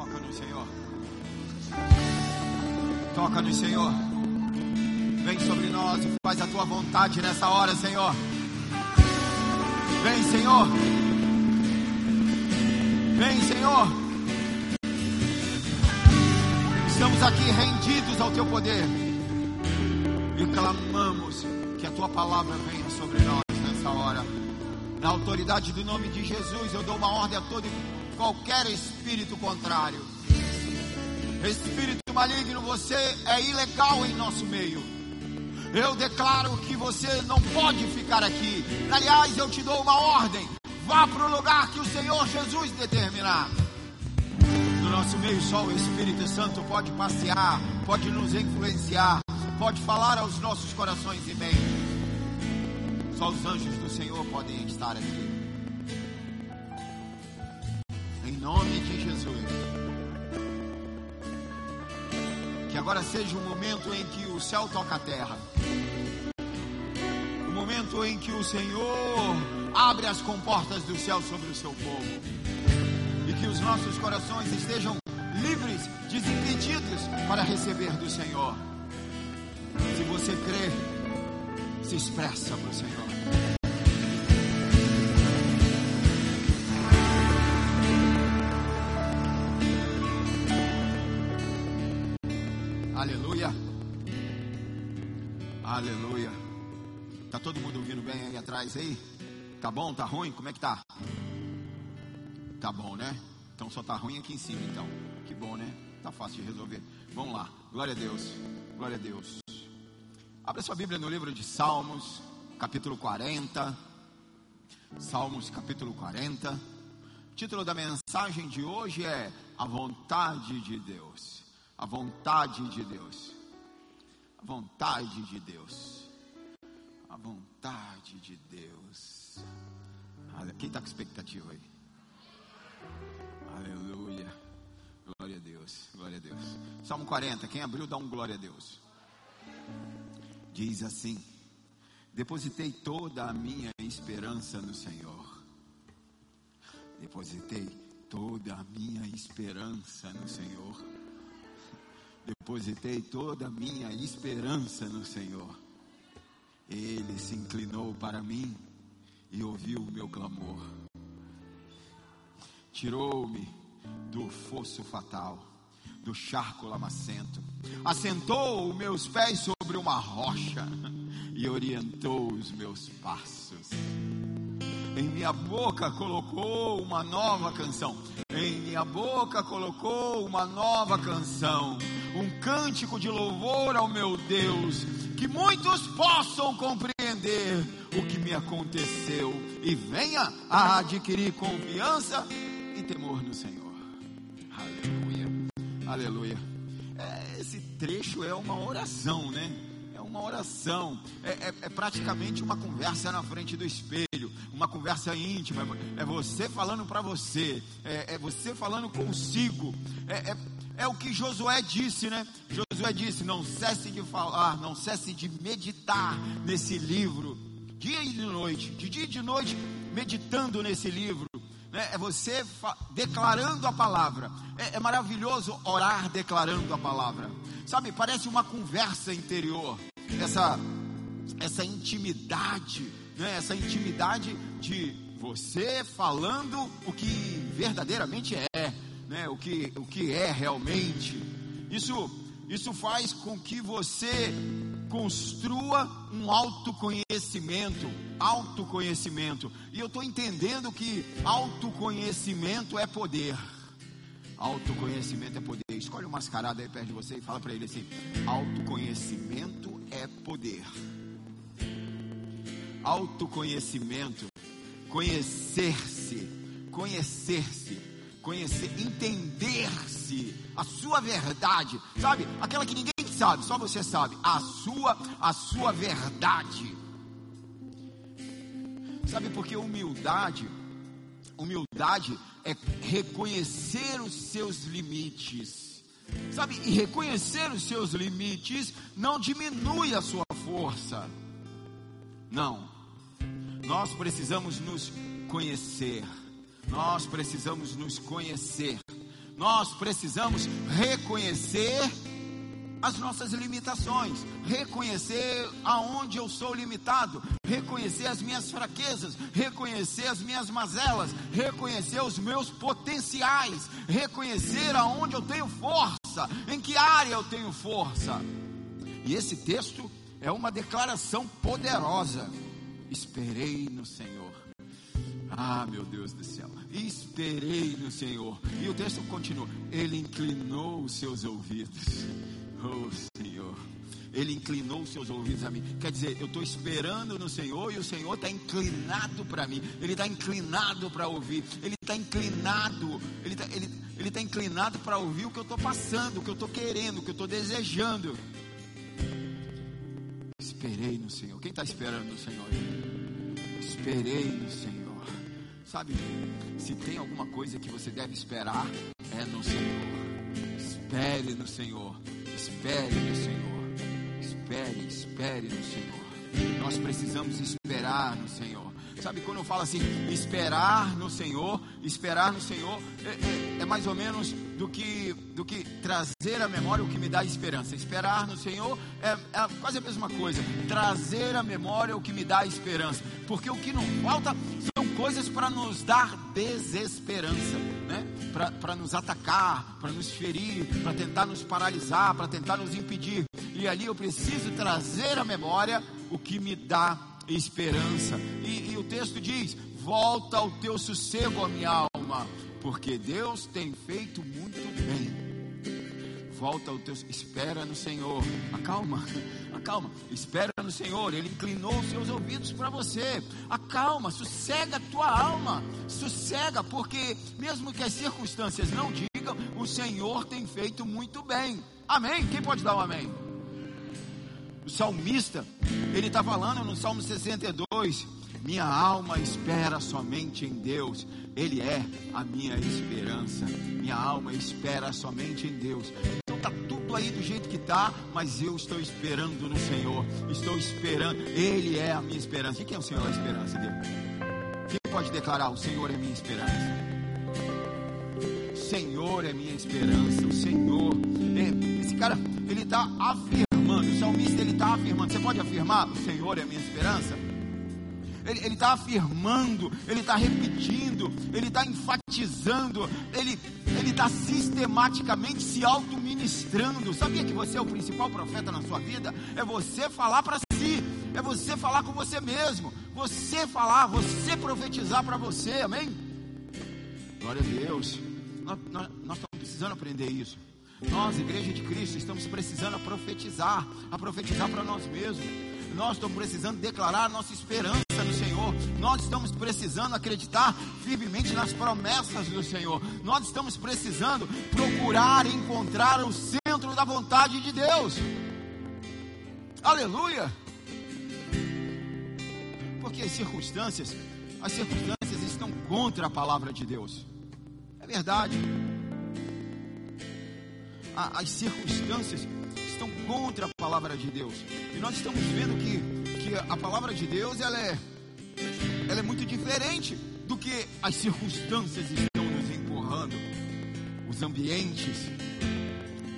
Toca-nos, Senhor. Toca-nos, Senhor. Vem sobre nós e faz a tua vontade nessa hora, Senhor. Vem, Senhor. Vem, Senhor. Estamos aqui rendidos ao teu poder e clamamos que a tua palavra venha sobre nós nessa hora. Na autoridade do nome de Jesus, eu dou uma ordem a todo qualquer espírito contrário. Espírito maligno, você é ilegal em nosso meio. Eu declaro que você não pode ficar aqui. Aliás, eu te dou uma ordem. Vá para o lugar que o Senhor Jesus determinar. No nosso meio, só o Espírito Santo pode passear, pode nos influenciar, pode falar aos nossos corações e mentes. Só os anjos do Senhor podem estar aqui nome de Jesus. Que agora seja um momento em que o céu toca a terra. Um momento em que o Senhor abre as comportas do céu sobre o seu povo. E que os nossos corações estejam livres, desimpedidos para receber do Senhor. Se você crê, se expressa para o Senhor. Aleluia. Tá todo mundo ouvindo bem aí atrás aí? Tá bom? Tá ruim? Como é que tá? Tá bom, né? Então só tá ruim aqui em cima, então. Que bom, né? Tá fácil de resolver. Vamos lá. Glória a Deus. Glória a Deus. Abra sua Bíblia no livro de Salmos, capítulo 40. Salmos, capítulo 40. O título da mensagem de hoje é A Vontade de Deus. A vontade de Deus. A vontade de Deus. A vontade de Deus. Quem está com expectativa aí? Aleluia. Glória a Deus. Glória a Deus. Salmo 40. Quem abriu, dá um glória a Deus. Diz assim: Depositei toda a minha esperança no Senhor. Depositei toda a minha esperança no Senhor depositei toda a minha esperança no Senhor. Ele se inclinou para mim e ouviu o meu clamor. Tirou-me do fosso fatal, do charco lamacento, assentou os meus pés sobre uma rocha e orientou os meus passos. Em minha boca colocou uma nova canção. Em minha boca colocou uma nova canção um cântico de louvor ao meu Deus, que muitos possam compreender o que me aconteceu e venha a adquirir confiança e temor no Senhor. Aleluia, aleluia. É, esse trecho é uma oração, né? É uma oração, é, é, é praticamente uma conversa na frente do espelho, uma conversa íntima. É você falando para você, é, é, você falando consigo. É, é é o que Josué disse, né? Josué disse: Não cesse de falar, não cesse de meditar nesse livro, dia e de noite, de dia e de noite, meditando nesse livro. Né? É você declarando a palavra. É, é maravilhoso orar declarando a palavra. Sabe, parece uma conversa interior. Essa, essa intimidade, né? essa intimidade de você falando o que verdadeiramente é né, o, que, o que é realmente. Isso, isso faz com que você construa um autoconhecimento, autoconhecimento. E eu estou entendendo que autoconhecimento é poder. Autoconhecimento é poder. Escolhe um mascarado aí perto de você e fala para ele assim: autoconhecimento é poder. Autoconhecimento, conhecer-se, conhecer-se conhecer, entender-se, a sua verdade, sabe? Aquela que ninguém sabe, só você sabe, a sua, a sua verdade. Sabe por que humildade? Humildade é reconhecer os seus limites. Sabe? E reconhecer os seus limites não diminui a sua força. Não. Nós precisamos nos conhecer. Nós precisamos nos conhecer. nós precisamos reconhecer as nossas limitações, reconhecer aonde eu sou limitado, reconhecer as minhas fraquezas, reconhecer as minhas mazelas, reconhecer os meus potenciais, reconhecer aonde eu tenho força, em que área eu tenho força. E esse texto é uma declaração poderosa. Esperei no Senhor. Ah, meu Deus do céu. Esperei no Senhor. E o texto continua. Ele inclinou os seus ouvidos. Oh, Senhor. Ele inclinou os seus ouvidos a mim. Quer dizer, eu estou esperando no Senhor e o Senhor está inclinado para mim. Ele está inclinado para ouvir. Ele está inclinado. Ele está ele, ele tá inclinado para ouvir o que eu estou passando, o que eu estou querendo, o que eu estou desejando. Esperei no Senhor. Quem está esperando no Senhor? Esperei no Senhor. Sabe, se tem alguma coisa que você deve esperar, é no Senhor. Espere no Senhor. Espere no Senhor. Espere, espere no Senhor. Nós precisamos esperar no Senhor. Sabe quando eu falo assim, esperar no Senhor, esperar no Senhor é, é, é, mais ou menos do que, do que trazer à memória o que me dá esperança. Esperar no Senhor é, é quase a mesma coisa. Trazer à memória o que me dá esperança. Porque o que não falta são coisas para nos dar desesperança, né? para nos atacar, para nos ferir, para tentar nos paralisar, para tentar nos impedir. E ali eu preciso trazer à memória o que me dá esperança. E, e o texto diz: Volta ao teu sossego, a minha alma, porque Deus tem feito muito bem. Volta ao teu, espera no Senhor, acalma, acalma, espera no Senhor, Ele inclinou os seus ouvidos para você, acalma, sossega a tua alma, sossega, porque mesmo que as circunstâncias não digam, o Senhor tem feito muito bem, amém? Quem pode dar um amém? O salmista, ele está falando no Salmo 62, minha alma espera somente em Deus, Ele é a minha esperança. Minha alma espera somente em Deus. Tudo aí do jeito que está, mas eu estou esperando no Senhor. Estou esperando, Ele é a minha esperança. E quem é o Senhor a esperança dele? Quem pode declarar: O Senhor é minha esperança? O Senhor é minha esperança. O Senhor, é, esse cara, ele está afirmando. O salmista ele está afirmando. Você pode afirmar: O Senhor é minha esperança? Ele está afirmando, ele está repetindo, ele está enfatizando, ele está sistematicamente se auto-ministrando. Sabia que você é o principal profeta na sua vida? É você falar para si, é você falar com você mesmo, você falar, você profetizar para você, amém? Glória a Deus. Nós, nós, nós estamos precisando aprender isso. Nós, Igreja de Cristo, estamos precisando a profetizar, a profetizar para nós mesmos. Nós estamos precisando declarar nossa esperança no Senhor. Nós estamos precisando acreditar firmemente nas promessas do Senhor. Nós estamos precisando procurar encontrar o centro da vontade de Deus. Aleluia! Porque as circunstâncias, as circunstâncias estão contra a palavra de Deus. É verdade. As circunstâncias estão contra a palavra de Deus. E nós estamos vendo que, que a palavra de Deus ela é, ela é muito diferente do que as circunstâncias estão nos empurrando. Os ambientes,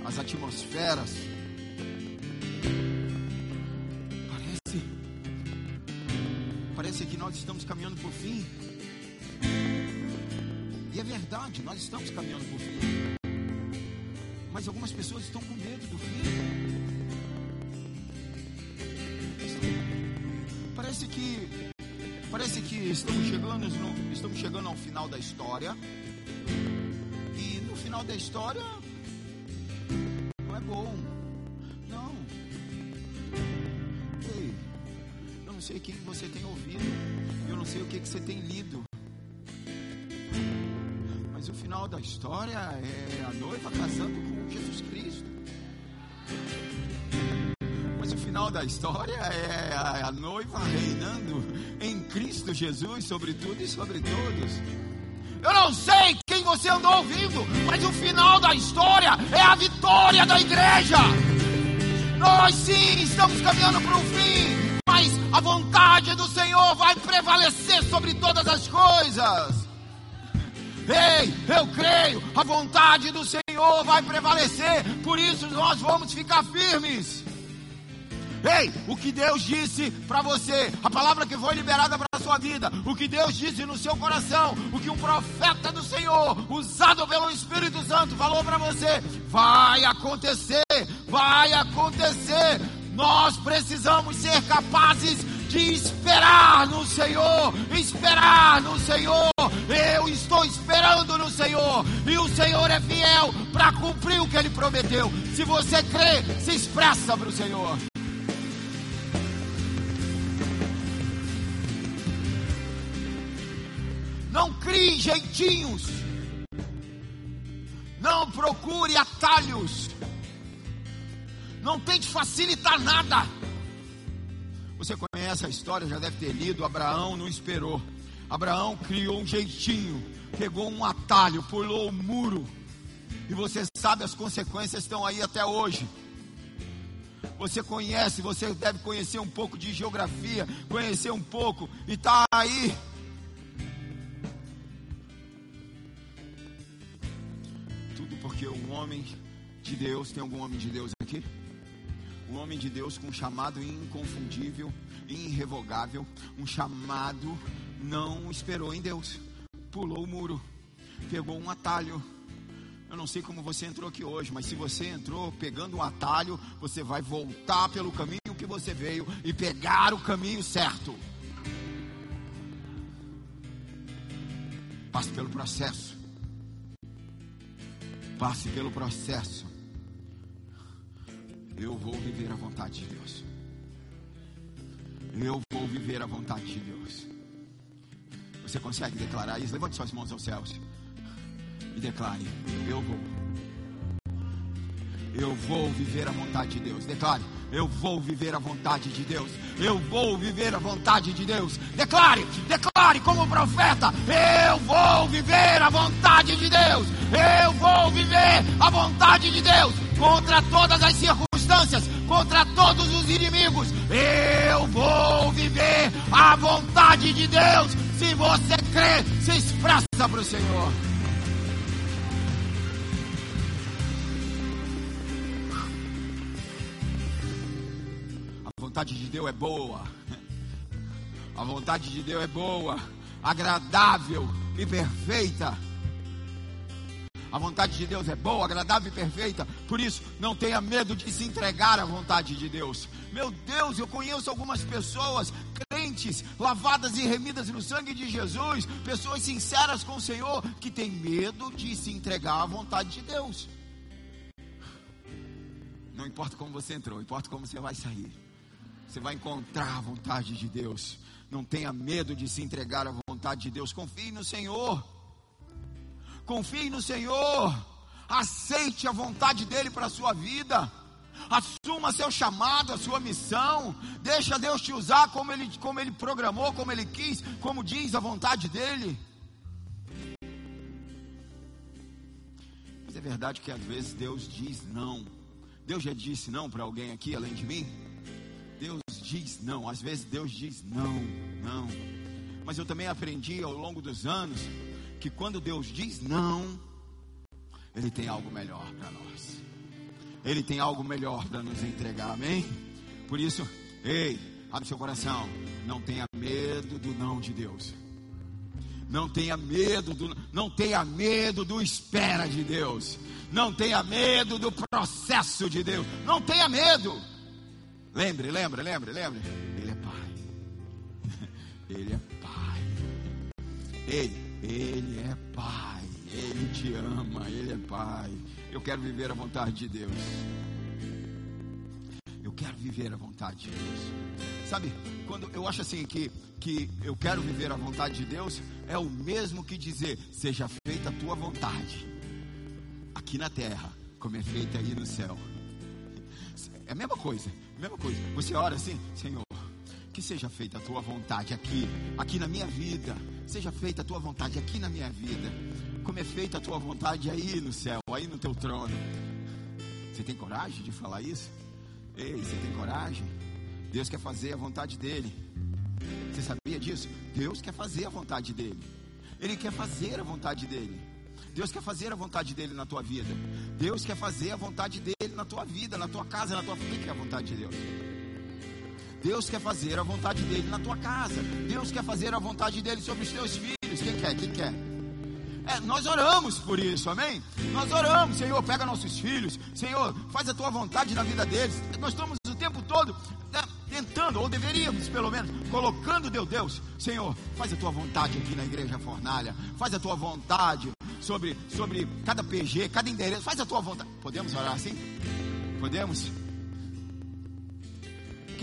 as atmosferas. Parece, parece que nós estamos caminhando por fim. E é verdade, nós estamos caminhando por fim. Mas algumas pessoas estão com medo do fim. Parece que parece que estamos chegando estamos chegando ao final da história. E no final da história não é bom. Não. Ei, eu não sei quem você tem ouvido. Eu não sei o que você tem lido. Mas o final da história é a noiva casando com Jesus Cristo. Mas o final da história é a, a noiva reinando em Cristo Jesus sobre tudo e sobre todos. Eu não sei quem você andou ouvindo, mas o final da história é a vitória da igreja. Nós sim estamos caminhando para o fim, mas a vontade do Senhor vai prevalecer sobre todas as coisas. Ei, eu creio, a vontade do Senhor vai prevalecer, por isso nós vamos ficar firmes. Ei, o que Deus disse para você, a palavra que foi liberada para a sua vida, o que Deus disse no seu coração, o que um profeta do Senhor, usado pelo Espírito Santo, falou para você, vai acontecer, vai acontecer. Nós precisamos ser capazes de esperar no Senhor, esperar no Senhor. Eu estou esperando no Senhor e o Senhor é fiel para cumprir o que ele prometeu. Se você crê, se expressa para o Senhor. Não crie jeitinhos. Não procure atalhos. Não tente facilitar nada. Você conhece a história, já deve ter lido. Abraão não esperou. Abraão criou um jeitinho, pegou um atalho, pulou o muro. E você sabe, as consequências estão aí até hoje. Você conhece, você deve conhecer um pouco de geografia, conhecer um pouco, e está aí porque um homem de Deus, tem algum homem de Deus aqui? Um homem de Deus com um chamado inconfundível, irrevogável, um chamado não esperou em Deus, pulou o muro, pegou um atalho. Eu não sei como você entrou aqui hoje, mas se você entrou pegando um atalho, você vai voltar pelo caminho que você veio e pegar o caminho certo. Passe pelo processo passe pelo processo, eu vou viver a vontade de Deus. Eu vou viver a vontade de Deus. Você consegue declarar isso? Levante suas mãos aos céus e declare: Eu vou. Eu vou viver a vontade de Deus. Declare: Eu vou viver a vontade de Deus. Eu vou viver a vontade de Deus. Declare, declare como profeta: Eu vou viver a vontade de Deus. Eu vou viver a vontade de Deus contra todas as circunstâncias, contra todos os inimigos. Eu vou viver a vontade de Deus. Se você crê, se expressa para o Senhor. vontade de Deus é boa. A vontade de Deus é boa, agradável e perfeita. A vontade de Deus é boa, agradável e perfeita. Por isso, não tenha medo de se entregar à vontade de Deus. Meu Deus, eu conheço algumas pessoas, crentes, lavadas e remidas no sangue de Jesus, pessoas sinceras com o Senhor, que têm medo de se entregar à vontade de Deus. Não importa como você entrou, importa como você vai sair. Você vai encontrar a vontade de Deus. Não tenha medo de se entregar à vontade de Deus. Confie no Senhor. Confie no Senhor. Aceite a vontade dele para a sua vida. Assuma seu chamado, a sua missão. Deixa Deus te usar como ele, como ele programou, como ele quis, como diz a vontade dele. Mas é verdade que às vezes Deus diz não. Deus já disse não para alguém aqui além de mim? Deus diz não, às vezes Deus diz não, não. Mas eu também aprendi ao longo dos anos que quando Deus diz não, Ele tem algo melhor para nós. Ele tem algo melhor para nos entregar, amém? Por isso, ei, abre seu coração, não tenha medo do não de Deus. Não tenha medo do, não tenha medo do espera de Deus. Não tenha medo do processo de Deus. Não tenha medo. Lembre, lembre, lembre, lembre. Ele é pai. Ele é pai. Ele, ele é pai. Ele te ama, ele é pai. Eu quero viver a vontade de Deus. Eu quero viver a vontade de Deus. Sabe, quando eu acho assim que, que eu quero viver a vontade de Deus, é o mesmo que dizer, seja feita a tua vontade, aqui na terra, como é feita aí no céu. É a mesma coisa. Mesma coisa. Você ora assim, Senhor, que seja feita a tua vontade aqui, aqui na minha vida. Seja feita a tua vontade aqui na minha vida. Como é feita a tua vontade aí no céu, aí no teu trono. Você tem coragem de falar isso? Ei, você tem coragem? Deus quer fazer a vontade dele. Você sabia disso? Deus quer fazer a vontade dele. Ele quer fazer a vontade dele. Deus quer fazer a vontade dele na tua vida. Deus quer fazer a vontade dele na tua vida, na tua casa, na tua família. que é a vontade de Deus? Deus quer fazer a vontade dele na tua casa. Deus quer fazer a vontade dele sobre os teus filhos. Quem quer? Quem quer? É, nós oramos por isso, amém? Nós oramos, Senhor, pega nossos filhos, Senhor, faz a tua vontade na vida deles. Nós estamos o tempo todo né, tentando, ou deveríamos pelo menos, colocando Deus, Deus, Senhor, faz a tua vontade aqui na igreja fornalha, faz a tua vontade sobre, sobre cada PG, cada endereço, faz a tua vontade. Podemos orar assim? Podemos?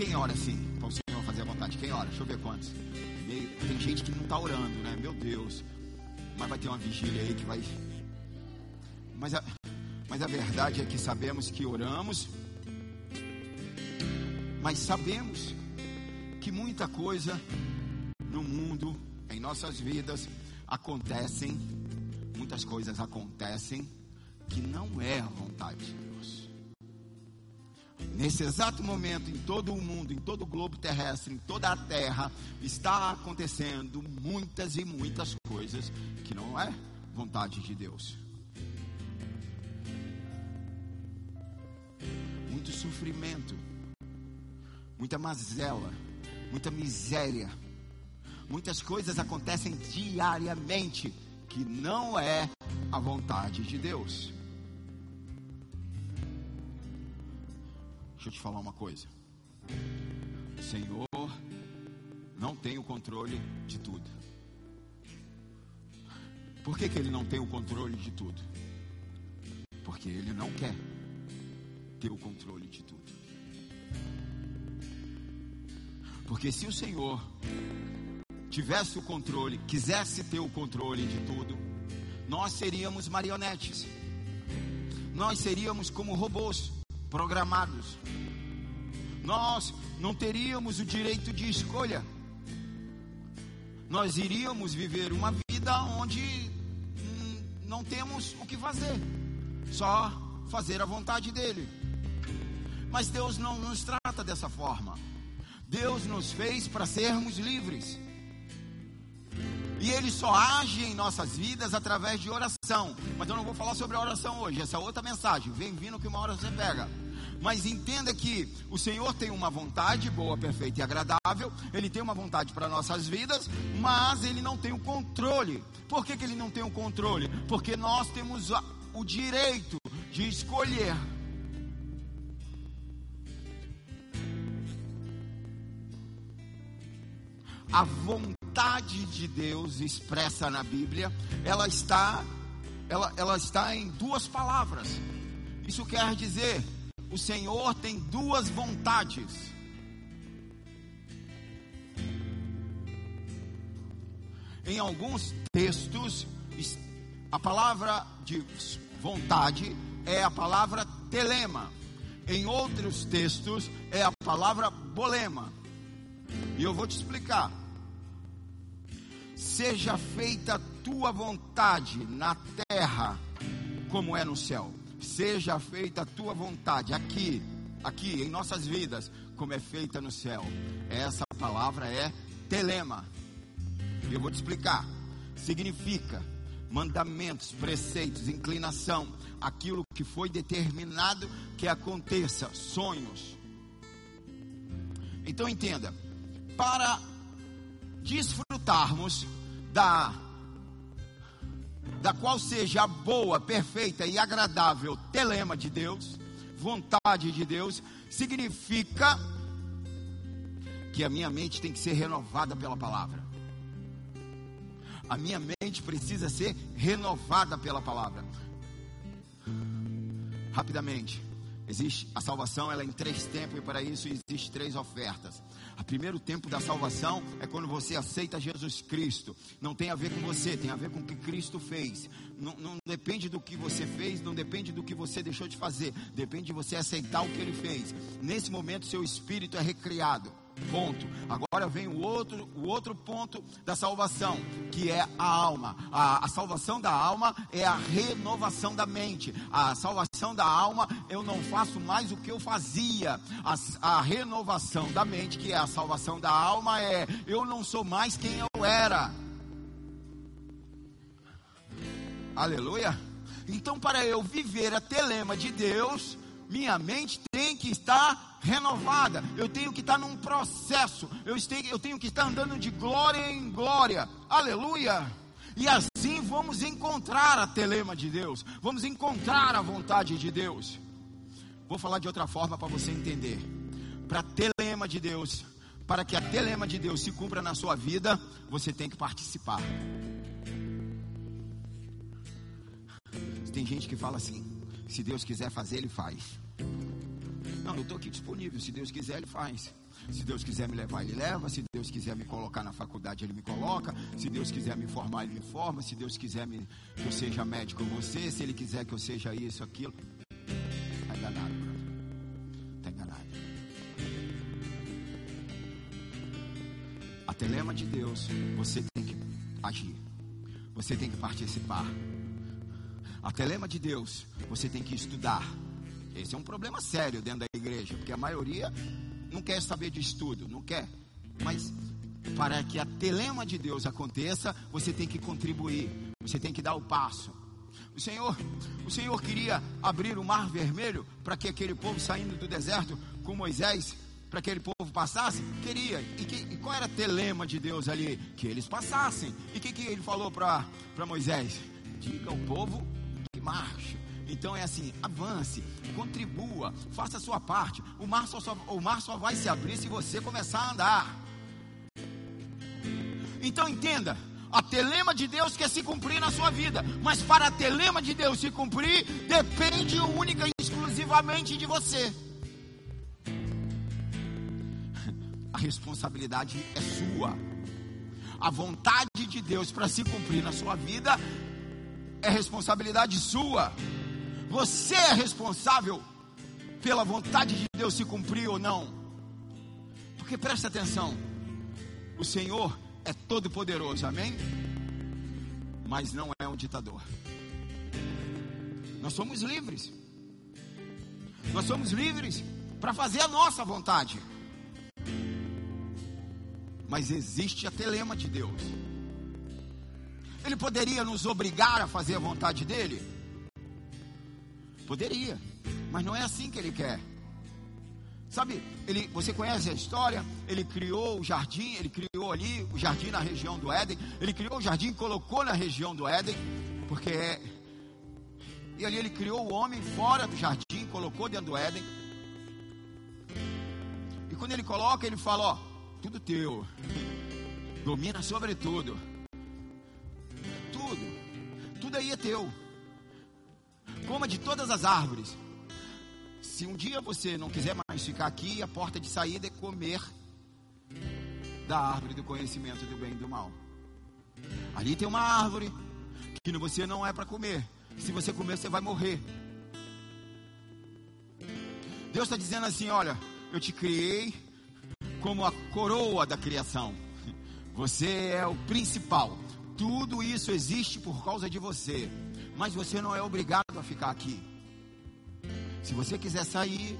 Quem ora assim? Para o Senhor fazer a vontade? Quem ora? Deixa eu ver quantos. tem gente que não está orando, né? Meu Deus. Mas vai ter uma vigília aí que vai. Mas a, mas a verdade é que sabemos que oramos, mas sabemos que muita coisa no mundo, em nossas vidas, acontecem, muitas coisas acontecem que não é a vontade de Deus. Nesse exato momento, em todo o mundo, em todo o globo terrestre, em toda a terra, está acontecendo muitas e muitas coisas que não é vontade de Deus. Muito sofrimento, muita mazela, muita miséria. Muitas coisas acontecem diariamente que não é a vontade de Deus. Deixa eu te falar uma coisa. O Senhor não tem o controle de tudo. Por que, que Ele não tem o controle de tudo? Porque Ele não quer ter o controle de tudo. Porque se o Senhor tivesse o controle, quisesse ter o controle de tudo, nós seríamos marionetes. Nós seríamos como robôs programados. Nós não teríamos o direito de escolha. Nós iríamos viver uma vida onde hum, não temos o que fazer, só fazer a vontade dele. Mas Deus não nos trata dessa forma. Deus nos fez para sermos livres. E Ele só age em nossas vidas através de oração. Mas eu não vou falar sobre a oração hoje, essa é outra mensagem. Vem vindo que uma hora você pega. Mas entenda que o Senhor tem uma vontade boa, perfeita e agradável. Ele tem uma vontade para nossas vidas, mas Ele não tem o controle. Por que, que Ele não tem o controle? Porque nós temos o direito de escolher. A vontade de Deus expressa na Bíblia, ela está, ela, ela está em duas palavras. Isso quer dizer o Senhor tem duas vontades. Em alguns textos, a palavra de vontade é a palavra telema. Em outros textos, é a palavra bolema. E eu vou te explicar. Seja feita tua vontade na terra, como é no céu seja feita a tua vontade aqui, aqui em nossas vidas, como é feita no céu. Essa palavra é telema. Eu vou te explicar. Significa mandamentos, preceitos, inclinação, aquilo que foi determinado que aconteça, sonhos. Então entenda, para desfrutarmos da da qual seja a boa, perfeita e agradável telema de Deus, vontade de Deus, significa que a minha mente tem que ser renovada pela palavra. A minha mente precisa ser renovada pela palavra. Rapidamente. Existe a salvação, ela é em três tempos e para isso existe três ofertas. O primeiro tempo da salvação é quando você aceita Jesus Cristo. Não tem a ver com você, tem a ver com o que Cristo fez. Não, não, depende do que você fez, não depende do que você deixou de fazer. Depende de você aceitar o que Ele fez. Nesse momento, seu espírito é recriado. Ponto. Agora vem o outro, o outro ponto da salvação, que é a alma. A, a, salvação da alma é a renovação da mente. A salvação da alma, eu não faço mais o que eu fazia. A, a renovação da mente, que é a salvação da alma, é eu não sou mais quem eu era. Aleluia. Então, para eu viver a telema de Deus, minha mente tem que estar renovada. Eu tenho que estar num processo. Eu tenho, eu tenho que estar andando de glória em glória. Aleluia. E assim vamos encontrar a telema de Deus. Vamos encontrar a vontade de Deus. Vou falar de outra forma para você entender. Para a telema de Deus, para que a telema de Deus se cumpra na sua vida, você tem que participar. Tem gente que fala assim: se Deus quiser fazer, Ele faz. Não, eu estou aqui disponível. Se Deus quiser, Ele faz. Se Deus quiser me levar, Ele leva. Se Deus quiser me colocar na faculdade, Ele me coloca. Se Deus quiser me formar, Ele me forma. Se Deus quiser me, que eu seja médico você, se Ele quiser que eu seja isso, aquilo. Está enganado, brother. Está enganado. A telema de Deus, você tem que agir. Você tem que participar. A telema de Deus, você tem que estudar. Esse é um problema sério dentro da igreja, porque a maioria não quer saber de estudo, não quer. Mas para que a telema de Deus aconteça, você tem que contribuir, você tem que dar o passo. O Senhor, o Senhor queria abrir o mar vermelho para que aquele povo saindo do deserto com Moisés, para que aquele povo passasse? Queria. E, que, e qual era a telema de Deus ali? Que eles passassem. E o que, que ele falou para Moisés? Diga ao povo que marche. Então é assim, avance, contribua, faça a sua parte. O mar só, o mar só vai se abrir se você começar a andar. Então entenda, a telema de Deus quer se cumprir na sua vida, mas para a telema de Deus se cumprir, depende única e exclusivamente de você. A responsabilidade é sua. A vontade de Deus para se cumprir na sua vida é responsabilidade sua. Você é responsável pela vontade de Deus se cumprir ou não. Porque presta atenção, o Senhor é todo poderoso, amém? Mas não é um ditador. Nós somos livres. Nós somos livres para fazer a nossa vontade. Mas existe a telema de Deus. Ele poderia nos obrigar a fazer a vontade dele? Poderia, mas não é assim que ele quer. Sabe, ele, você conhece a história? Ele criou o jardim, ele criou ali o jardim na região do Éden. Ele criou o jardim, colocou na região do Éden, porque é, e ali ele criou o homem fora do jardim, colocou dentro do Éden. E quando ele coloca, ele fala: Ó, tudo teu, domina sobre tudo tudo aí é teu. Coma de todas as árvores. Se um dia você não quiser mais ficar aqui, a porta de saída é comer da árvore do conhecimento do bem e do mal. Ali tem uma árvore que você não é para comer. Se você comer, você vai morrer. Deus está dizendo assim: olha, eu te criei como a coroa da criação. Você é o principal. Tudo isso existe por causa de você. Mas você não é obrigado a ficar aqui. Se você quiser sair,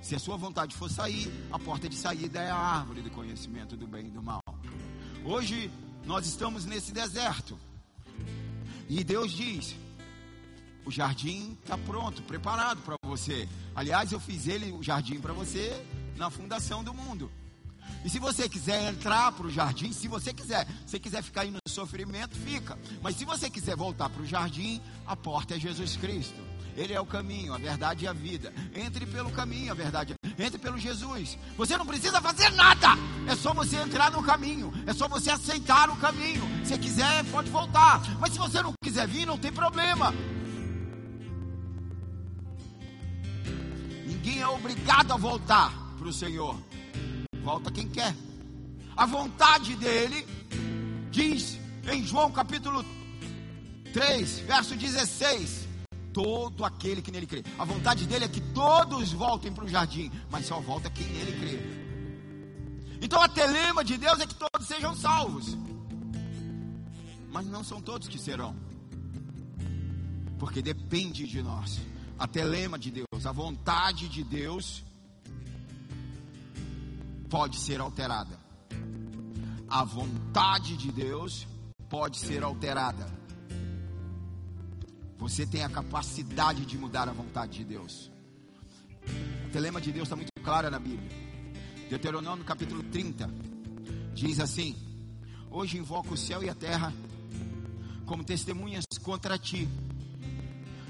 se a sua vontade for sair, a porta de saída é a árvore do conhecimento do bem e do mal. Hoje nós estamos nesse deserto. E Deus diz: o jardim está pronto, preparado para você. Aliás, eu fiz ele, o jardim, para você na fundação do mundo. E se você quiser entrar para o jardim, se você quiser, se quiser ficar aí no sofrimento, fica. Mas se você quiser voltar para o jardim, a porta é Jesus Cristo. Ele é o caminho, a verdade e a vida. Entre pelo caminho, a verdade. Entre pelo Jesus. Você não precisa fazer nada. É só você entrar no caminho. É só você aceitar o caminho. Se quiser, pode voltar. Mas se você não quiser vir, não tem problema. Ninguém é obrigado a voltar para o Senhor. Volta quem quer. A vontade dele diz em João capítulo 3, verso 16: Todo aquele que nele crê. A vontade dele é que todos voltem para o jardim, mas só volta quem nele crê. Então a telema de Deus é que todos sejam salvos. Mas não são todos que serão. Porque depende de nós. A telema de Deus, a vontade de Deus pode ser alterada. A vontade de Deus pode ser alterada. Você tem a capacidade de mudar a vontade de Deus. O telema de Deus está muito clara na Bíblia. Deuteronômio capítulo 30 diz assim: Hoje invoco o céu e a terra como testemunhas contra ti.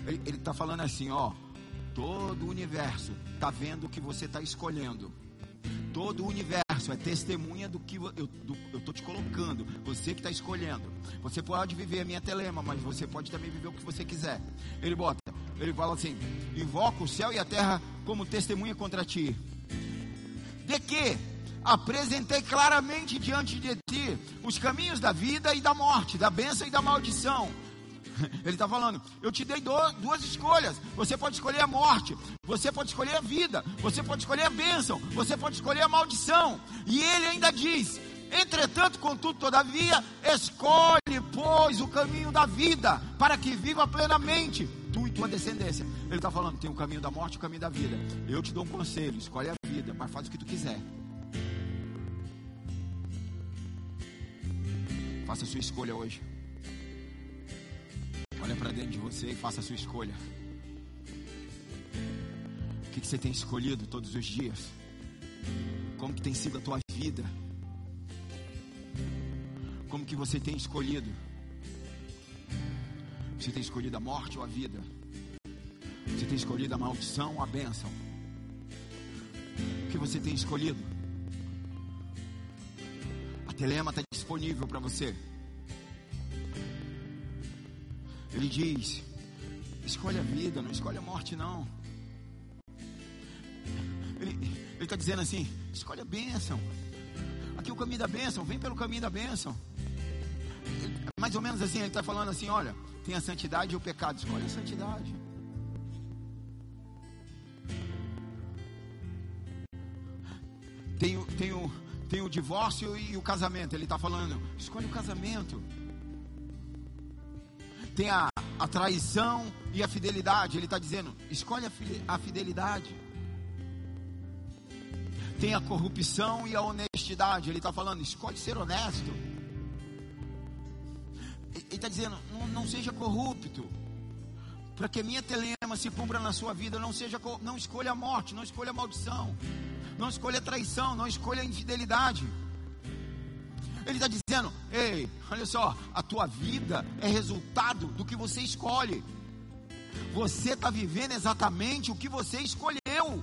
Ele está falando assim, ó, todo o universo está vendo o que você está escolhendo. Todo o universo é testemunha do que eu estou te colocando. Você que está escolhendo. Você pode viver a minha telema, mas você pode também viver o que você quiser. Ele bota, ele fala assim: invoca o céu e a terra como testemunha contra ti. De que apresentei claramente diante de ti os caminhos da vida e da morte, da bênção e da maldição. Ele está falando, eu te dei duas escolhas. Você pode escolher a morte, você pode escolher a vida, você pode escolher a bênção, você pode escolher a maldição. E ele ainda diz: Entretanto, contudo, todavia, escolhe, pois, o caminho da vida, para que viva plenamente, tu e tua descendência. Ele está falando: tem o caminho da morte e o caminho da vida. Eu te dou um conselho: escolhe a vida, mas faz o que tu quiser. Faça a sua escolha hoje. Olha para dentro de você e faça a sua escolha. O que, que você tem escolhido todos os dias? Como que tem sido a tua vida? Como que você tem escolhido? Você tem escolhido a morte ou a vida? Você tem escolhido a maldição ou a bênção? O que você tem escolhido? A telema está disponível para você. Ele diz: escolhe a vida, não escolhe a morte, não. Ele está dizendo assim: escolhe a bênção. Aqui é o caminho da bênção, vem pelo caminho da bênção. Mais ou menos assim, ele está falando assim: olha, tem a santidade e o pecado, escolhe a santidade. Tem, tem, o, tem o divórcio e o casamento. Ele está falando: escolhe o casamento tem a, a traição e a fidelidade. Ele está dizendo: escolhe a fidelidade. Tem a corrupção e a honestidade. Ele está falando: escolhe ser honesto. Ele está dizendo: não, não seja corrupto. Para que minha telema se cumpra na sua vida, não seja não escolha a morte, não escolha a maldição, não escolha a traição, não escolha a infidelidade. Ele está dizendo: ei, olha só, a tua vida é resultado do que você escolhe. Você está vivendo exatamente o que você escolheu.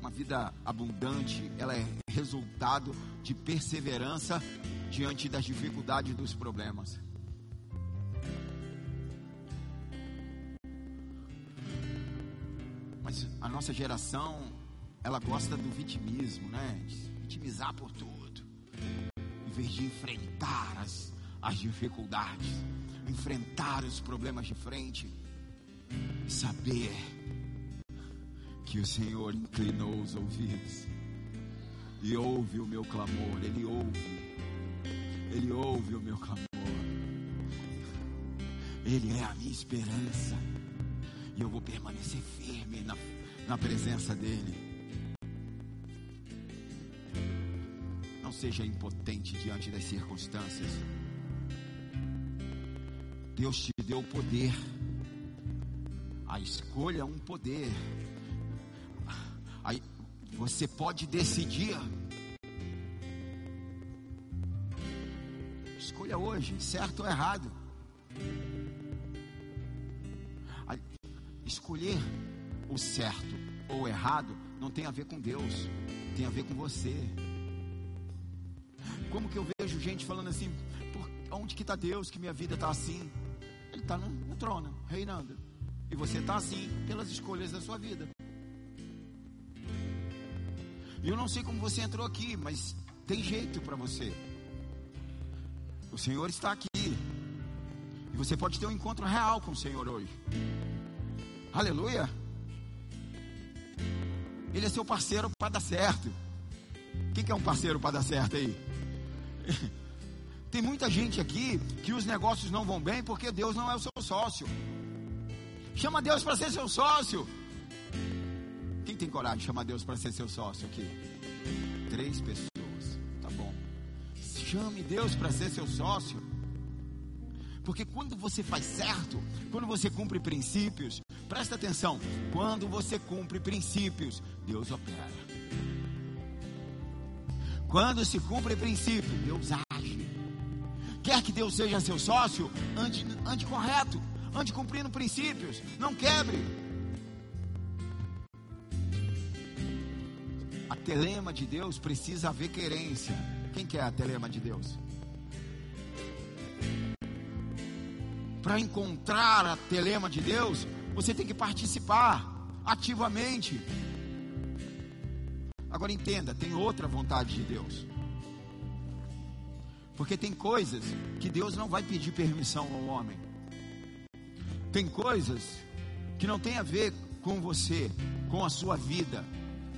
Uma vida abundante, ela é resultado de perseverança diante das dificuldades dos problemas. Mas a nossa geração, ela gosta do vitimismo, né? De vitimizar por tudo. Em vez de enfrentar as, as dificuldades, enfrentar os problemas de frente, saber que o Senhor inclinou os ouvidos e ouve o meu clamor, Ele ouve, Ele ouve o meu clamor, Ele é a minha esperança. E eu vou permanecer firme na, na presença dEle. Não seja impotente diante das circunstâncias. Deus te deu o poder. A escolha é um poder. Aí você pode decidir. Escolha hoje, certo ou errado. Escolher o certo ou o errado não tem a ver com Deus, tem a ver com você. Como que eu vejo gente falando assim, por, onde que está Deus que minha vida está assim? Ele está no, no trono, reinando. E você está assim pelas escolhas da sua vida. E eu não sei como você entrou aqui, mas tem jeito para você. O Senhor está aqui. E você pode ter um encontro real com o Senhor hoje. Aleluia. Ele é seu parceiro para dar certo. Quem que é um parceiro para dar certo aí? Tem muita gente aqui que os negócios não vão bem porque Deus não é o seu sócio. Chama Deus para ser seu sócio. Quem tem coragem de chamar Deus para ser seu sócio aqui? Três pessoas. Tá bom. chame Deus para ser seu sócio. Porque quando você faz certo, quando você cumpre princípios, presta atenção, quando você cumpre princípios, Deus opera. Quando se cumpre princípio, Deus age. Quer que Deus seja seu sócio? Ande, ande correto, ande cumprindo princípios, não quebre. A telema de Deus precisa haver querência. Quem quer a telema de Deus? Para encontrar a telema de Deus, você tem que participar ativamente. Agora entenda, tem outra vontade de Deus. Porque tem coisas que Deus não vai pedir permissão ao homem. Tem coisas que não tem a ver com você, com a sua vida,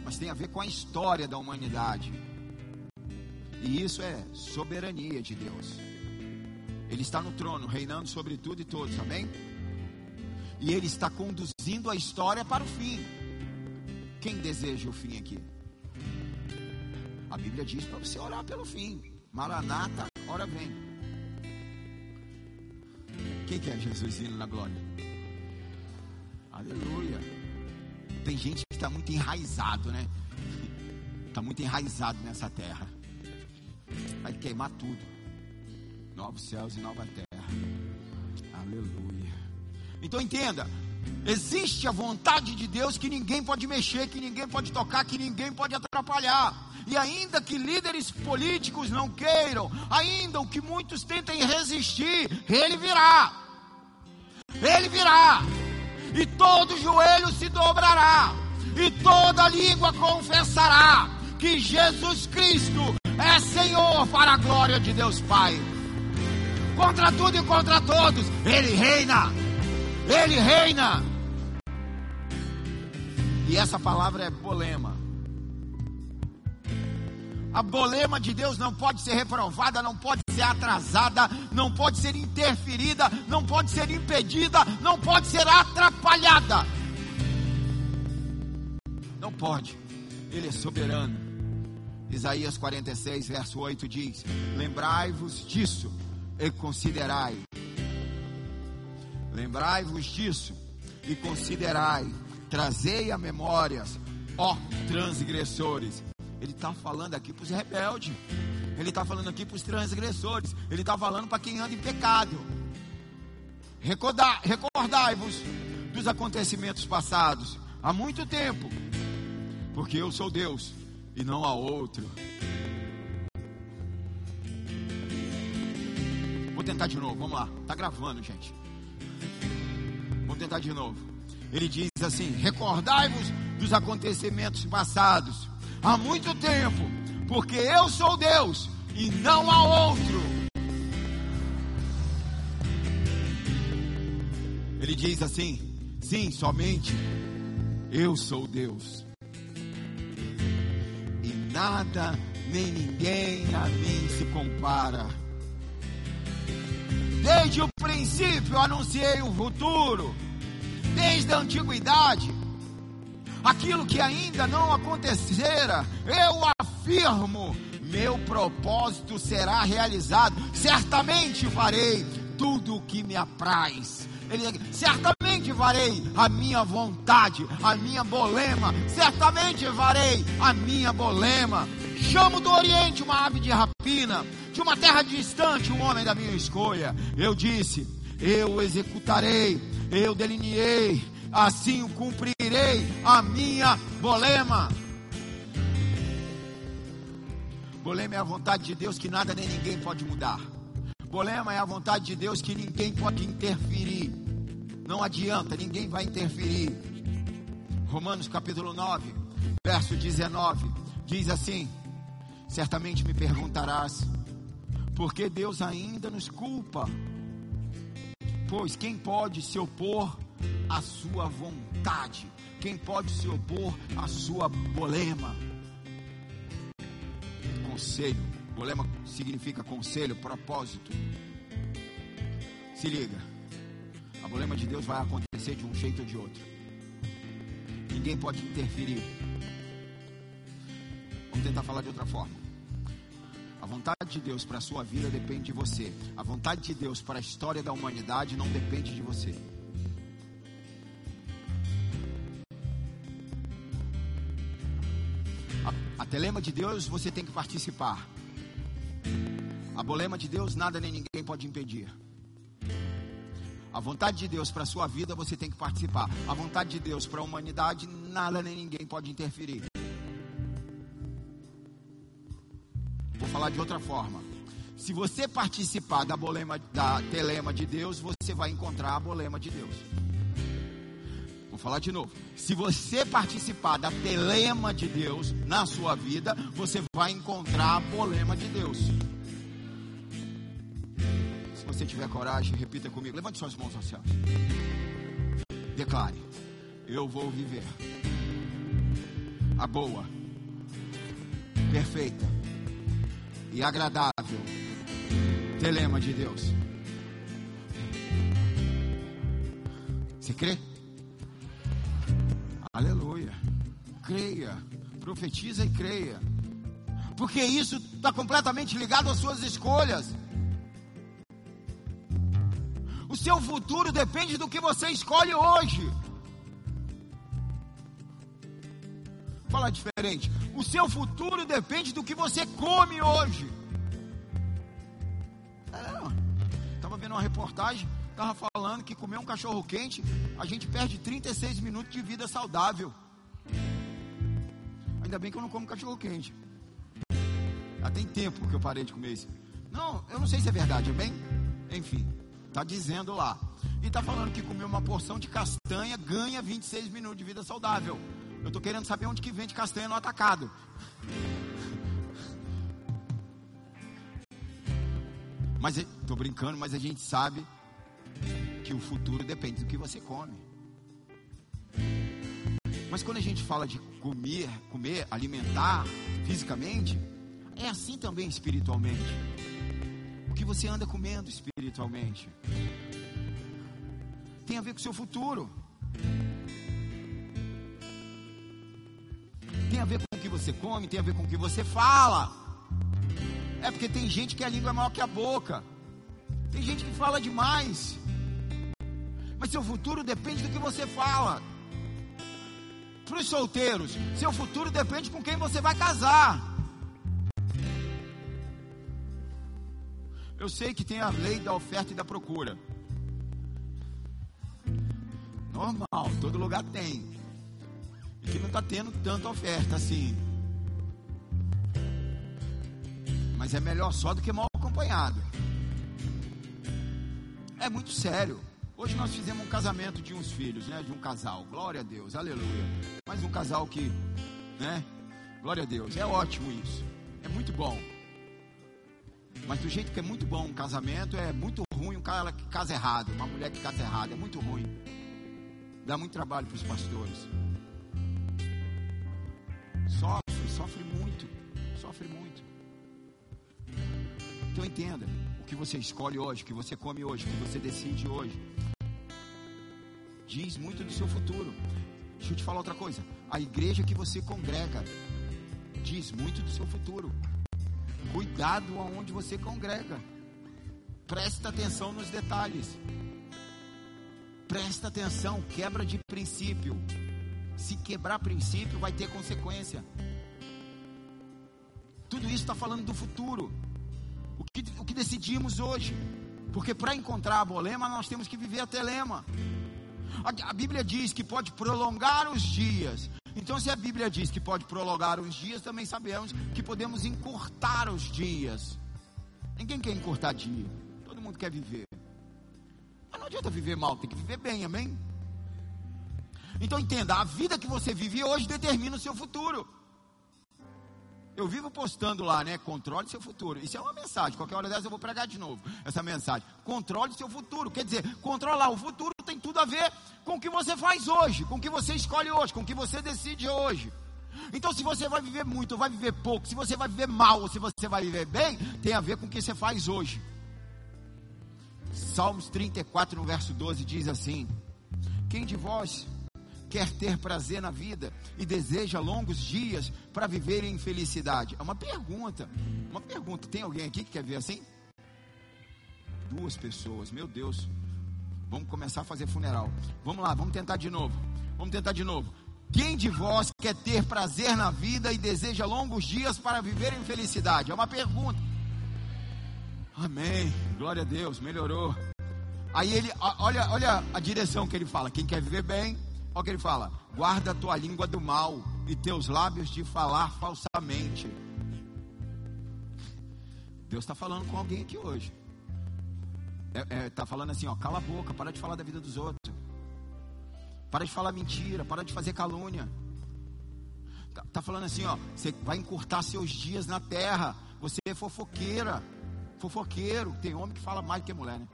mas tem a ver com a história da humanidade. E isso é soberania de Deus. Ele está no trono, reinando sobre tudo e todos, amém? E ele está conduzindo a história para o fim. Quem deseja o fim aqui? A Bíblia diz para você orar pelo fim. Maranata, ora vem. Quem quer Jesus indo na glória? Aleluia. Tem gente que está muito enraizado, né? Está muito enraizado nessa terra. Vai queimar tudo. Novos céus e nova terra. Aleluia. Então entenda. Existe a vontade de Deus que ninguém pode mexer, que ninguém pode tocar, que ninguém pode atrapalhar. E ainda que líderes políticos não queiram, ainda o que muitos tentem resistir, ele virá. Ele virá. E todo joelho se dobrará. E toda língua confessará que Jesus Cristo é Senhor para a glória de Deus Pai. Contra tudo e contra todos, Ele reina. Ele reina. E essa palavra é polema. A bolema de Deus não pode ser reprovada, não pode ser atrasada, não pode ser interferida, não pode ser impedida, não pode ser atrapalhada. Não pode. Ele é soberano. Isaías 46, verso 8 diz: Lembrai-vos disso e considerai. Lembrai-vos disso e considerai. Trazei a memórias, ó transgressores. Ele está falando aqui para os rebeldes. Ele está falando aqui para os transgressores. Ele está falando para quem anda em pecado. Recordai-vos dos acontecimentos passados há muito tempo, porque eu sou Deus e não há outro. Vou tentar de novo, vamos lá. Tá gravando, gente. Vamos tentar de novo. Ele diz assim: Recordai-vos dos acontecimentos passados há muito tempo, porque eu sou Deus e não há outro. Ele diz assim: sim, somente eu sou Deus. E nada nem ninguém a mim se compara. Desde o princípio anunciei o futuro, desde a antiguidade aquilo que ainda não acontecera, eu afirmo, meu propósito será realizado. Certamente farei tudo o que me apraz. Ele, certamente farei a minha vontade, a minha bolema. Certamente farei a minha bolema. Chamo do Oriente uma ave de rapina, de uma terra distante um homem da minha escolha. Eu disse: Eu executarei, eu delineei, assim cumprirei a minha bolema. Bolema é a vontade de Deus que nada nem ninguém pode mudar. Bolema é a vontade de Deus que ninguém pode interferir. Não adianta, ninguém vai interferir. Romanos capítulo 9, verso 19, diz assim: Certamente me perguntarás, por que Deus ainda nos culpa? Pois quem pode se opor a sua vontade. Quem pode se opor à sua bolema? Conselho. Bolema significa conselho, propósito. Se liga. A bolema de Deus vai acontecer de um jeito ou de outro. Ninguém pode interferir. Vamos tentar falar de outra forma. A vontade de Deus para a sua vida depende de você. A vontade de Deus para a história da humanidade não depende de você. A, a telema de Deus você tem que participar. A bolema de Deus nada nem ninguém pode impedir. A vontade de Deus para a sua vida você tem que participar. A vontade de Deus para a humanidade nada nem ninguém pode interferir. Falar de outra forma. Se você participar da bolema, da telema de Deus, você vai encontrar a bolema de Deus. Vou falar de novo. Se você participar da telema de Deus na sua vida, você vai encontrar a bolema de Deus você tiver coragem, repita comigo. Levante suas mãos ao céu. Declare: Eu vou viver a boa, perfeita e agradável telema de Deus. Você crê? Aleluia. Creia. Profetiza e creia. Porque isso está completamente ligado às suas escolhas. O seu futuro depende do que você escolhe hoje. Fala diferente. O seu futuro depende do que você come hoje. É, Estava vendo uma reportagem, estava falando que comer um cachorro quente, a gente perde 36 minutos de vida saudável. Ainda bem que eu não como cachorro quente. Já tem tempo que eu parei de comer isso. Não, eu não sei se é verdade, é bem? Enfim. Está dizendo lá. E está falando que comer uma porção de castanha ganha 26 minutos de vida saudável. Eu estou querendo saber onde que vende castanha no atacado. Mas estou brincando, mas a gente sabe que o futuro depende do que você come. Mas quando a gente fala de comer, comer, alimentar fisicamente, é assim também espiritualmente que você anda comendo espiritualmente. Tem a ver com o seu futuro. Tem a ver com o que você come, tem a ver com o que você fala. É porque tem gente que a língua é maior que a boca. Tem gente que fala demais. Mas seu futuro depende do que você fala. Para os solteiros, seu futuro depende com quem você vai casar. Eu sei que tem a lei da oferta e da procura. Normal, todo lugar tem. Que não está tendo tanta oferta assim. Mas é melhor só do que mal acompanhado. É muito sério. Hoje nós fizemos um casamento de uns filhos, né? De um casal. Glória a Deus, aleluia. Mais um casal que, né? Glória a Deus. É ótimo isso. É muito bom. Mas do jeito que é muito bom um casamento, é muito ruim um cara que casa errado, uma mulher que casa errado, é muito ruim. Dá muito trabalho para os pastores. Sofre, muito, sofre muito. Então entenda, o que você escolhe hoje, o que você come hoje, o que você decide hoje, diz muito do seu futuro. Deixa eu te falar outra coisa. A igreja que você congrega diz muito do seu futuro. Cuidado aonde você congrega. Presta atenção nos detalhes. Presta atenção, quebra de princípio. Se quebrar princípio, vai ter consequência. Tudo isso está falando do futuro. O que, o que decidimos hoje. Porque para encontrar a bolema, nós temos que viver a telema. A, a Bíblia diz que pode prolongar os dias, então, se a Bíblia diz que pode prolongar os dias, também sabemos que podemos encurtar os dias. Ninguém quer encurtar dia. Todo mundo quer viver. Mas não adianta viver mal, tem que viver bem, amém? Então entenda, a vida que você vive hoje determina o seu futuro. Eu vivo postando lá, né? Controle seu futuro. Isso é uma mensagem. Qualquer hora dessa eu vou pregar de novo essa mensagem. Controle seu futuro. Quer dizer, controlar o futuro tem tudo a ver com o que você faz hoje, com o que você escolhe hoje, com o que você decide hoje. Então, se você vai viver muito ou vai viver pouco, se você vai viver mal ou se você vai viver bem, tem a ver com o que você faz hoje. Salmos 34, no verso 12, diz assim: Quem de vós quer ter prazer na vida e deseja longos dias para viver em felicidade? É uma pergunta. Uma pergunta. Tem alguém aqui que quer ver assim? Duas pessoas, meu Deus. Vamos começar a fazer funeral. Vamos lá, vamos tentar de novo. Vamos tentar de novo. Quem de vós quer ter prazer na vida e deseja longos dias para viver em felicidade? É uma pergunta. Amém. Glória a Deus, melhorou. Aí ele, olha, olha a direção que ele fala. Quem quer viver bem, olha o que ele fala: guarda a tua língua do mal e teus lábios de falar falsamente. Deus está falando com alguém aqui hoje. Está é, é, tá falando assim, ó, cala a boca, para de falar da vida dos outros. Para de falar mentira, para de fazer calúnia. Está tá falando assim, ó, você vai encurtar seus dias na terra. Você é fofoqueira, fofoqueiro. Tem homem que fala mais do que mulher, né?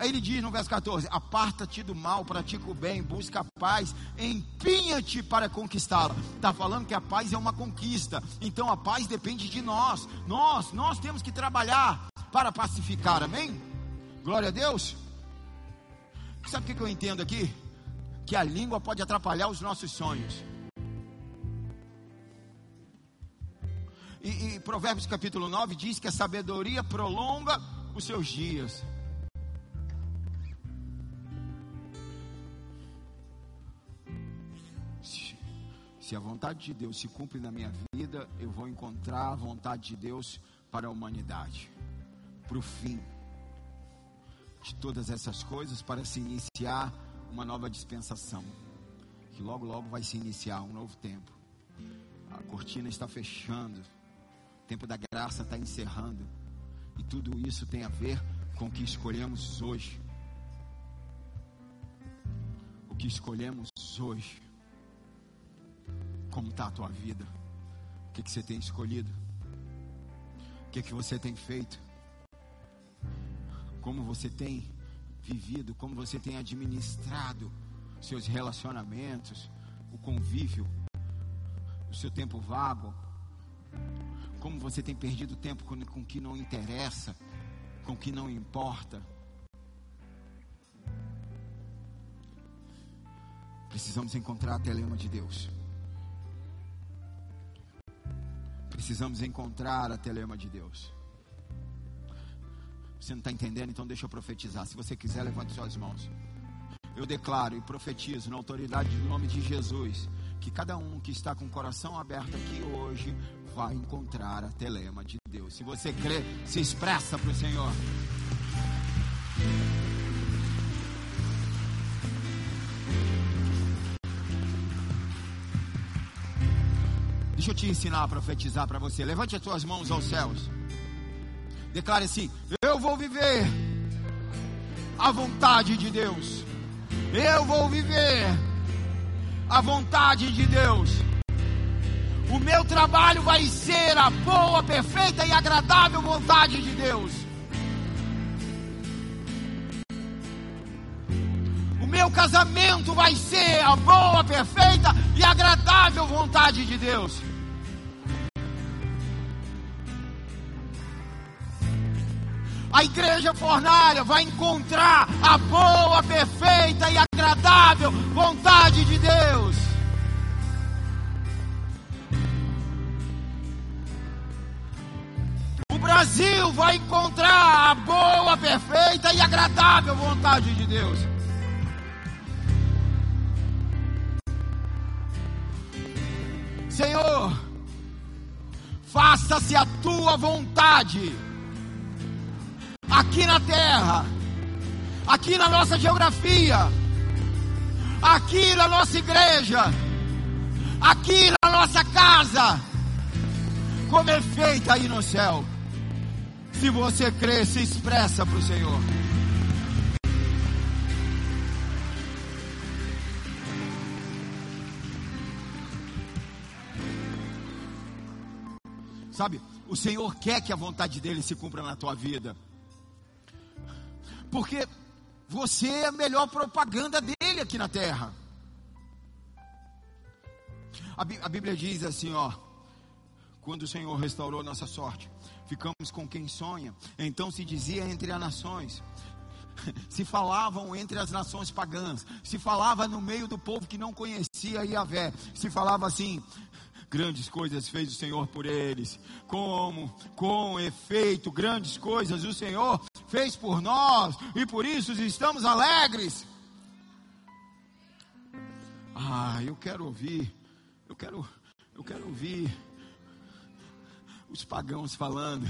Aí ele diz no verso 14: Aparta-te do mal, pratica o bem, busca a paz, empinha-te para conquistá-la. Está falando que a paz é uma conquista, então a paz depende de nós. Nós, nós temos que trabalhar para pacificar, amém? Glória a Deus. Sabe o que eu entendo aqui? Que a língua pode atrapalhar os nossos sonhos. E, e, Provérbios capítulo 9 diz que a sabedoria prolonga os seus dias. Se a vontade de Deus se cumpre na minha vida, eu vou encontrar a vontade de Deus para a humanidade, para o fim de todas essas coisas para se iniciar uma nova dispensação. Que logo, logo vai se iniciar um novo tempo. A cortina está fechando, o tempo da graça está encerrando. E tudo isso tem a ver com o que escolhemos hoje. O que escolhemos hoje. Como está a tua vida? O que, que você tem escolhido? O que, que você tem feito? como você tem vivido, como você tem administrado seus relacionamentos, o convívio, o seu tempo vago, como você tem perdido tempo com, com que não interessa, com que não importa. Precisamos encontrar a telema de Deus. Precisamos encontrar a telema de Deus. Você não está entendendo? Então deixa eu profetizar. Se você quiser, levante suas mãos. Eu declaro e profetizo na autoridade do nome de Jesus que cada um que está com o coração aberto aqui hoje vai encontrar a telema de Deus. Se você crê, se expressa para o Senhor. Deixa eu te ensinar a profetizar para você. Levante as suas mãos aos céus. Declare assim: Eu vou viver a vontade de Deus. Eu vou viver a vontade de Deus. O meu trabalho vai ser a boa, perfeita e agradável vontade de Deus. O meu casamento vai ser a boa, perfeita e agradável vontade de Deus. A igreja fornária vai encontrar a boa, perfeita e agradável vontade de Deus. O Brasil vai encontrar a boa, perfeita e agradável vontade de Deus. Senhor, faça-se a tua vontade aqui na terra, aqui na nossa geografia, aqui na nossa igreja, aqui na nossa casa, como é feita aí no céu. Se você crê, se expressa para o Senhor. Sabe, o Senhor quer que a vontade dele se cumpra na tua vida. Porque você é a melhor propaganda dele aqui na terra. A Bíblia diz assim, ó: quando o Senhor restaurou nossa sorte, ficamos com quem sonha. Então se dizia entre as nações: se falavam entre as nações pagãs, se falava no meio do povo que não conhecia Yahvé, se falava assim: grandes coisas fez o Senhor por eles, como, com efeito, grandes coisas o Senhor fez por nós, e por isso estamos alegres. Ah, eu quero ouvir, eu quero, eu quero ouvir os pagãos falando.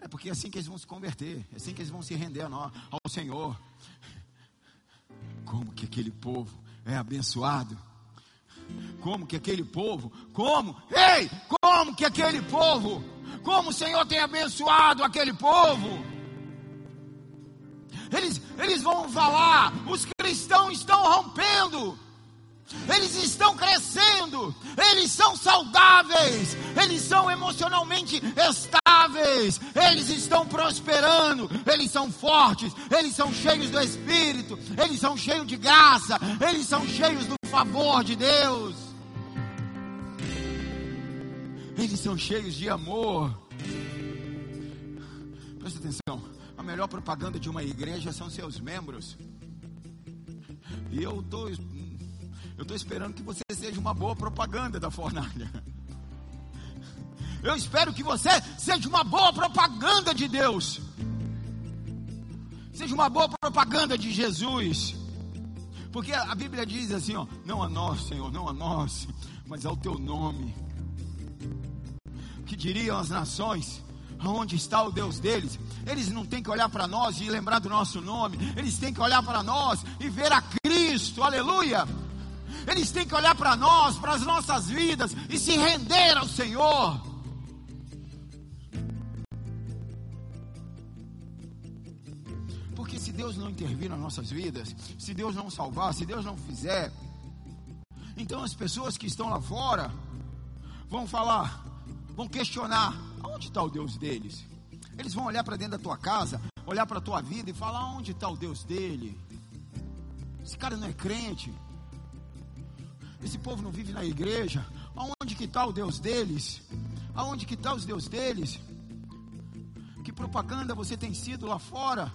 É porque é assim que eles vão se converter, é assim que eles vão se render ao Senhor. Como que aquele povo é abençoado? Como que aquele povo, como, ei, como que aquele povo, como o Senhor tem abençoado aquele povo? Eles, eles vão falar, os cristãos estão rompendo eles estão crescendo, eles são saudáveis, eles são emocionalmente estáveis, eles estão prosperando, eles são fortes, eles são cheios do Espírito, eles são cheios de graça, eles são cheios do favor de Deus, eles são cheios de amor. Presta atenção, a melhor propaganda de uma igreja são seus membros. E eu estou eu estou esperando que você seja uma boa propaganda da fornalha. Eu espero que você seja uma boa propaganda de Deus. Seja uma boa propaganda de Jesus. Porque a Bíblia diz assim, ó, não a nós, Senhor, não a nós, mas ao teu nome. Que diriam as nações, aonde está o Deus deles? Eles não têm que olhar para nós e lembrar do nosso nome, eles têm que olhar para nós e ver a Cristo, aleluia eles têm que olhar para nós, para as nossas vidas e se render ao Senhor. Deus não intervir nas nossas vidas, se Deus não salvar, se Deus não fizer, então as pessoas que estão lá fora vão falar, vão questionar: aonde está o Deus deles? Eles vão olhar para dentro da tua casa, olhar para a tua vida e falar: onde está o Deus dele? Esse cara não é crente. Esse povo não vive na igreja. Aonde que está o Deus deles? Aonde que está os Deus deles? Que propaganda você tem sido lá fora?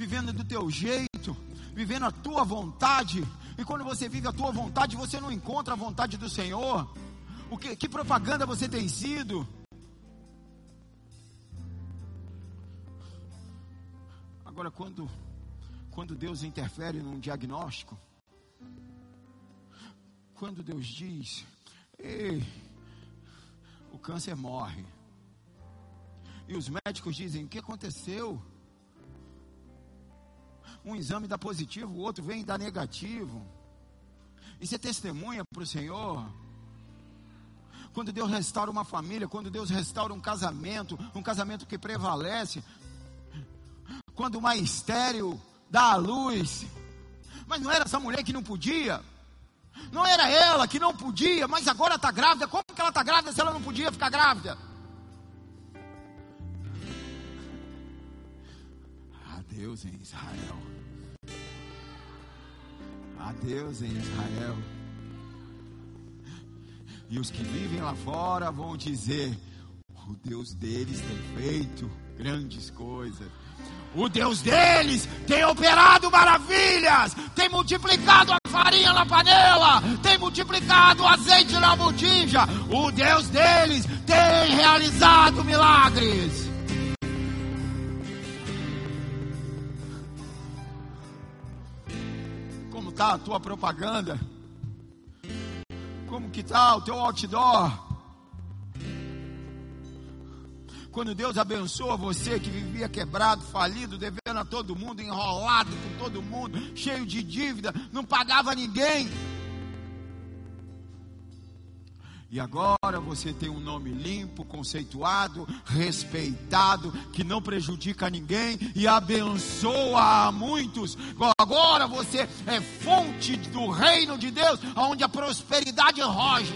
Vivendo do teu jeito, vivendo a tua vontade. E quando você vive a tua vontade, você não encontra a vontade do Senhor. O que, que propaganda você tem sido? Agora, quando, quando Deus interfere num diagnóstico, quando Deus diz, ei, o câncer morre. E os médicos dizem: o que aconteceu? Um exame dá positivo, o outro vem e dá negativo. E você testemunha para o Senhor. Quando Deus restaura uma família, quando Deus restaura um casamento, um casamento que prevalece. Quando uma estéreo dá a luz. Mas não era essa mulher que não podia? Não era ela que não podia, mas agora está grávida. Como que ela está grávida se ela não podia ficar grávida? Adeus em Israel. Adeus em Israel. E os que vivem lá fora vão dizer: o Deus deles tem feito grandes coisas. O Deus deles tem operado maravilhas, tem multiplicado a farinha na panela, tem multiplicado o azeite na botija. O Deus deles tem realizado milagres. Está a tua propaganda? Como que está o teu outdoor? Quando Deus abençoa você que vivia quebrado, falido, devendo a todo mundo, enrolado com todo mundo, cheio de dívida, não pagava ninguém. E agora você tem um nome limpo, conceituado, respeitado, que não prejudica ninguém e abençoa a muitos. Agora você é fonte do reino de Deus, onde a prosperidade roge,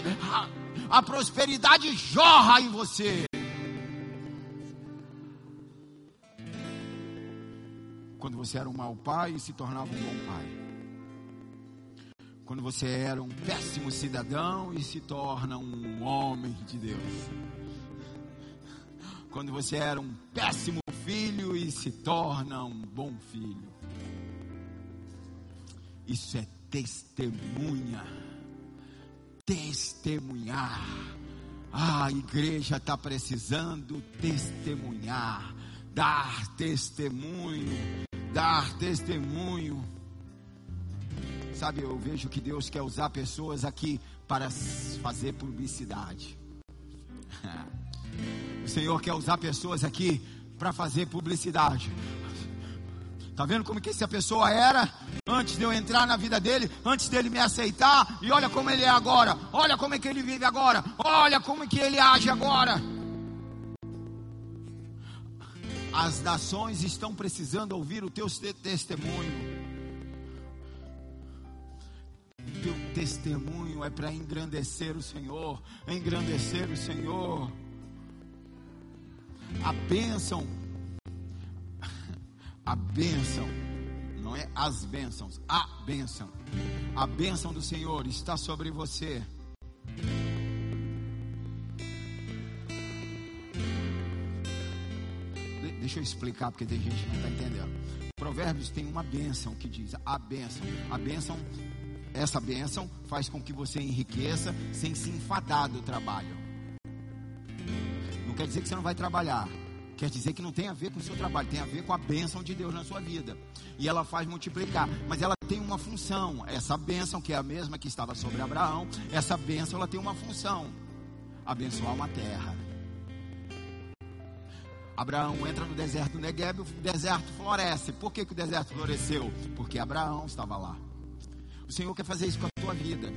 a prosperidade jorra em você. Quando você era um mau pai e se tornava um bom pai. Quando você era um péssimo cidadão e se torna um homem de Deus. Quando você era um péssimo filho e se torna um bom filho. Isso é testemunha. Testemunhar. Ah, a igreja está precisando testemunhar, dar testemunho, dar testemunho. Sabe, eu vejo que Deus quer usar pessoas aqui para fazer publicidade. O Senhor quer usar pessoas aqui para fazer publicidade. Tá vendo como que essa pessoa era antes de eu entrar na vida dele, antes dele me aceitar, e olha como ele é agora. Olha como é que ele vive agora. Olha como é que ele age agora. As nações estão precisando ouvir o teu testemunho. Testemunho é para engrandecer o Senhor, engrandecer o Senhor. A bênção, a bênção, não é as bênçãos, a bênção, a bênção do Senhor está sobre você. Deixa eu explicar porque tem gente que não está entendendo. Provérbios tem uma bênção que diz a bênção. A bênção, essa bênção faz com que você enriqueça sem se enfadar do trabalho. Não quer dizer que você não vai trabalhar. Quer dizer que não tem a ver com o seu trabalho, tem a ver com a bênção de Deus na sua vida. E ela faz multiplicar, mas ela tem uma função. Essa bênção, que é a mesma que estava sobre Abraão, essa bênção ela tem uma função: abençoar uma terra. Abraão entra no deserto do Negev, o deserto floresce. Por que, que o deserto floresceu? Porque Abraão estava lá. O Senhor quer fazer isso com a tua vida.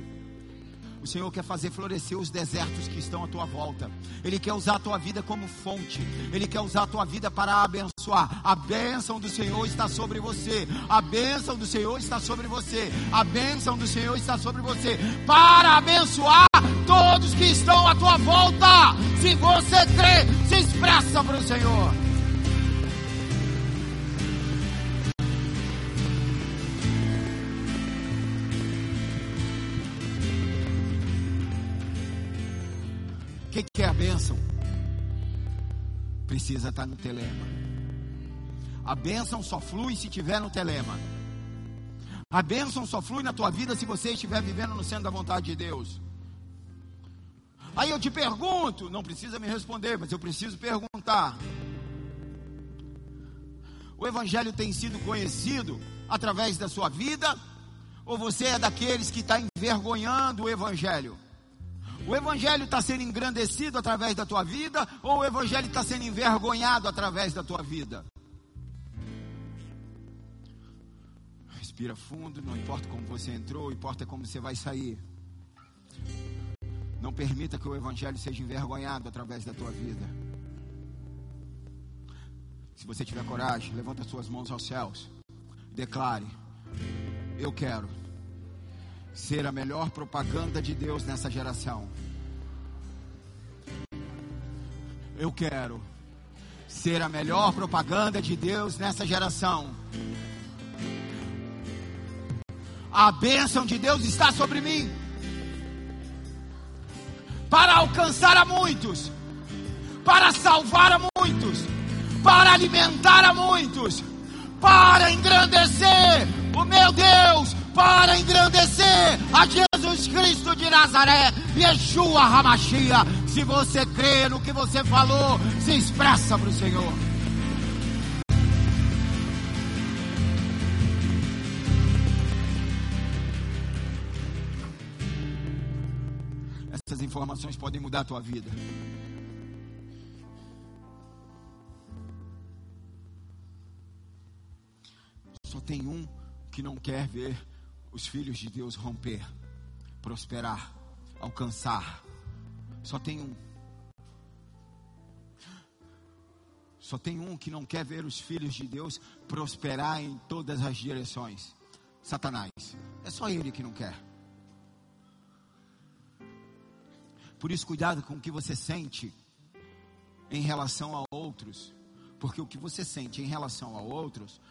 O Senhor quer fazer florescer os desertos que estão à tua volta. Ele quer usar a tua vida como fonte. Ele quer usar a tua vida para abençoar. A bênção do Senhor está sobre você. A bênção do Senhor está sobre você. A bênção do Senhor está sobre você. Para abençoar todos que estão à tua volta. Se você crê, se expressa para o Senhor. Que, que é a bênção? Precisa estar no telema. A bênção só flui se estiver no telema. A bênção só flui na tua vida se você estiver vivendo no centro da vontade de Deus. Aí eu te pergunto, não precisa me responder, mas eu preciso perguntar. O Evangelho tem sido conhecido através da sua vida? Ou você é daqueles que está envergonhando o Evangelho? O Evangelho está sendo engrandecido através da tua vida? Ou o Evangelho está sendo envergonhado através da tua vida? Respira fundo, não importa como você entrou, importa como você vai sair. Não permita que o Evangelho seja envergonhado através da tua vida. Se você tiver coragem, levanta suas mãos aos céus. Declare: Eu quero ser a melhor propaganda de Deus nessa geração. Eu quero ser a melhor propaganda de Deus nessa geração. A bênção de Deus está sobre mim para alcançar a muitos, para salvar a muitos, para alimentar a muitos, para engrandecer o meu Deus, para engrandecer a Jesus Cristo de Nazaré, Yeshua Hamashia. Se você crê no que você falou, se expressa para o Senhor. Essas informações podem mudar a tua vida. Só tem um que não quer ver os filhos de Deus romper, prosperar, alcançar. Só tem um. Só tem um que não quer ver os filhos de Deus prosperar em todas as direções: Satanás. É só ele que não quer. Por isso, cuidado com o que você sente em relação a outros, porque o que você sente em relação a outros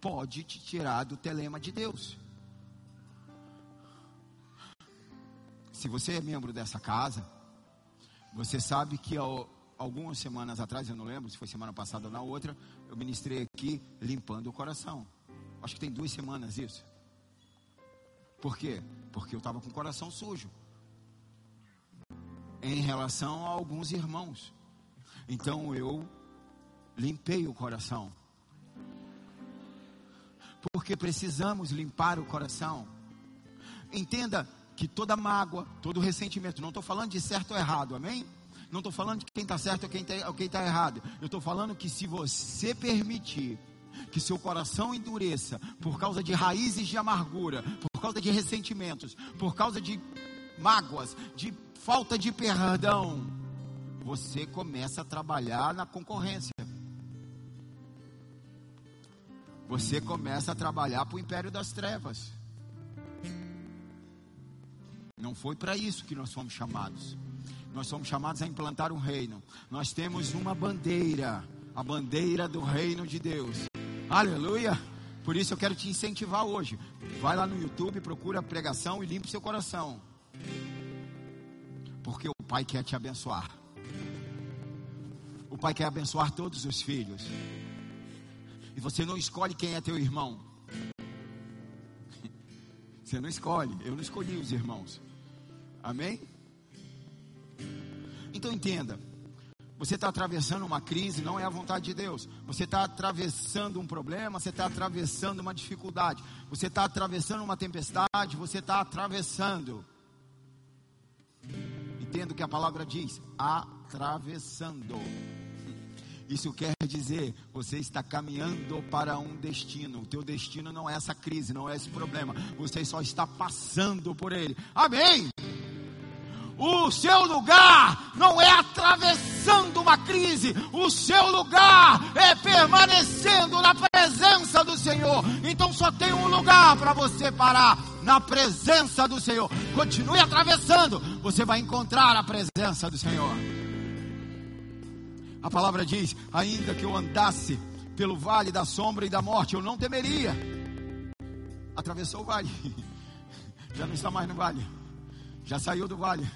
pode te tirar do telema de Deus. Se você é membro dessa casa, você sabe que ao algumas semanas atrás, eu não lembro se foi semana passada ou na outra, eu ministrei aqui limpando o coração. Acho que tem duas semanas isso. Por quê? Porque eu estava com o coração sujo. Em relação a alguns irmãos. Então eu limpei o coração. Porque precisamos limpar o coração. Entenda que toda mágoa, todo ressentimento, não estou falando de certo ou errado, amém? Não estou falando de quem está certo ou quem está tá errado. Eu estou falando que se você permitir que seu coração endureça por causa de raízes de amargura, por causa de ressentimentos, por causa de mágoas, de falta de perdão, você começa a trabalhar na concorrência. Você começa a trabalhar para o império das trevas. Não foi para isso que nós fomos chamados. Nós somos chamados a implantar um reino. Nós temos uma bandeira, a bandeira do reino de Deus. Aleluia! Por isso eu quero te incentivar hoje. Vai lá no YouTube, procura a pregação e limpe seu coração. Porque o Pai quer te abençoar. O Pai quer abençoar todos os filhos. E você não escolhe quem é teu irmão. Você não escolhe. Eu não escolhi os irmãos. Amém? Então entenda. Você está atravessando uma crise, não é a vontade de Deus. Você está atravessando um problema, você está atravessando uma dificuldade, você está atravessando uma tempestade, você está atravessando. Entendo que a palavra diz: atravessando. Isso quer dizer, você está caminhando para um destino. O teu destino não é essa crise, não é esse problema. Você só está passando por ele. Amém. O seu lugar não é atravessando uma crise, o seu lugar é permanecendo na presença do Senhor. Então só tem um lugar para você parar na presença do Senhor. Continue atravessando, você vai encontrar a presença do Senhor. A palavra diz: ainda que eu andasse pelo vale da sombra e da morte, eu não temeria. Atravessou o vale, já não está mais no vale, já saiu do vale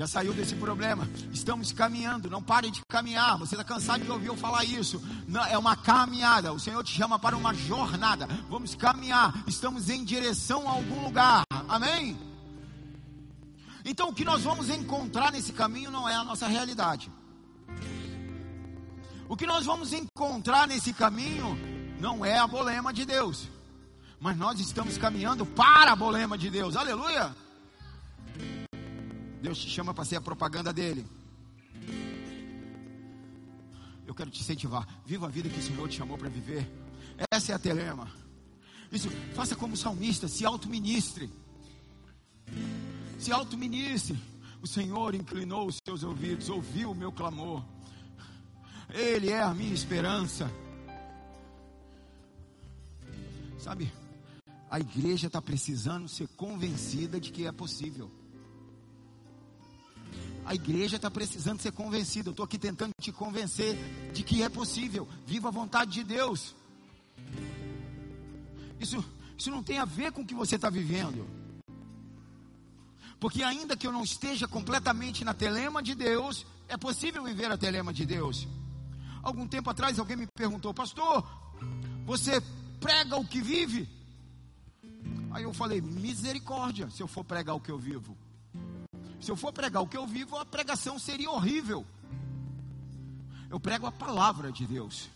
já saiu desse problema. Estamos caminhando, não pare de caminhar. Você está cansado de ouvir eu falar isso. Não, é uma caminhada. O Senhor te chama para uma jornada. Vamos caminhar. Estamos em direção a algum lugar. Amém? Então, o que nós vamos encontrar nesse caminho não é a nossa realidade. O que nós vamos encontrar nesse caminho não é a bolema de Deus. Mas nós estamos caminhando para a bolema de Deus. Aleluia! Deus te chama para ser a propaganda dele. Eu quero te incentivar. Viva a vida que o Senhor te chamou para viver. Essa é a telema. Isso, faça como salmista, se auto-ministre. Se auto-ministre. O Senhor inclinou os seus ouvidos, ouviu o meu clamor. Ele é a minha esperança. Sabe, a igreja está precisando ser convencida de que é possível. A igreja está precisando ser convencida. Eu estou aqui tentando te convencer de que é possível. Viva a vontade de Deus. Isso, isso não tem a ver com o que você está vivendo. Porque ainda que eu não esteja completamente na telema de Deus, é possível viver a telema de Deus. Algum tempo atrás alguém me perguntou, pastor, você prega o que vive? Aí eu falei, misericórdia, se eu for pregar o que eu vivo. Se eu for pregar o que eu vivo, a pregação seria horrível. Eu prego a palavra de Deus.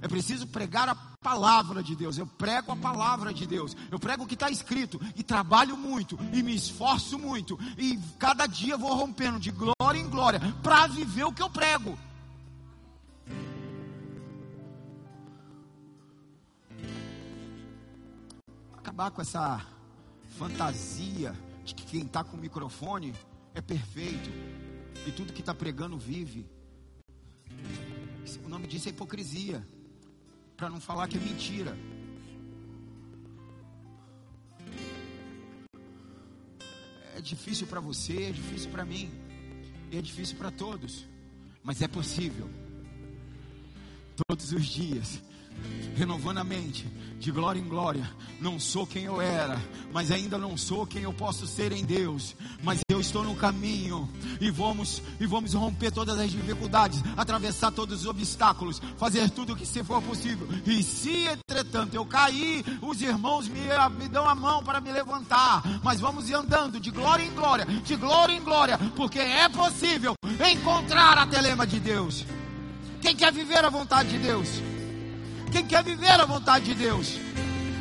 É preciso pregar a palavra de Deus. Eu prego a palavra de Deus. Eu prego o que está escrito. E trabalho muito. E me esforço muito. E cada dia vou rompendo de glória em glória. Para viver o que eu prego. Acabar com essa fantasia de que quem está com o microfone é perfeito e tudo que está pregando vive. O nome disso é hipocrisia, para não falar que é mentira. É difícil para você, é difícil para mim, é difícil para todos, mas é possível. Todos os dias renovando a mente, de glória em glória. Não sou quem eu era, mas ainda não sou quem eu posso ser em Deus. Mas eu estou no caminho e vamos e vamos romper todas as dificuldades, atravessar todos os obstáculos, fazer tudo o que se for possível. E se entretanto eu cair, os irmãos me, me dão a mão para me levantar. Mas vamos andando de glória em glória, de glória em glória, porque é possível encontrar a telema de Deus. Quem quer viver a vontade de Deus? Quem quer viver a vontade de Deus?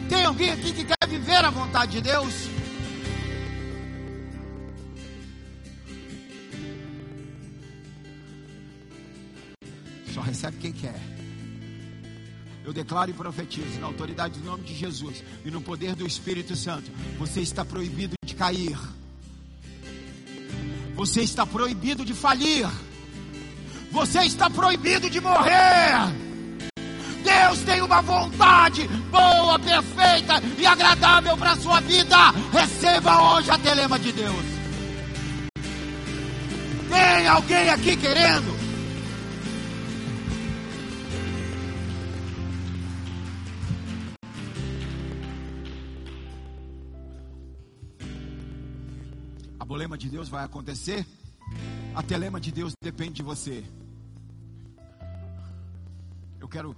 Tem alguém aqui que quer viver a vontade de Deus? Só recebe quem quer. Eu declaro e profetizo na autoridade do nome de Jesus e no poder do Espírito Santo. Você está proibido de cair. Você está proibido de falir. Você está proibido de morrer. Deus tem uma vontade boa, perfeita e agradável para a sua vida. Receba hoje a telema de Deus. Tem alguém aqui querendo? A bolema de Deus vai acontecer a telema de Deus depende de você. Eu quero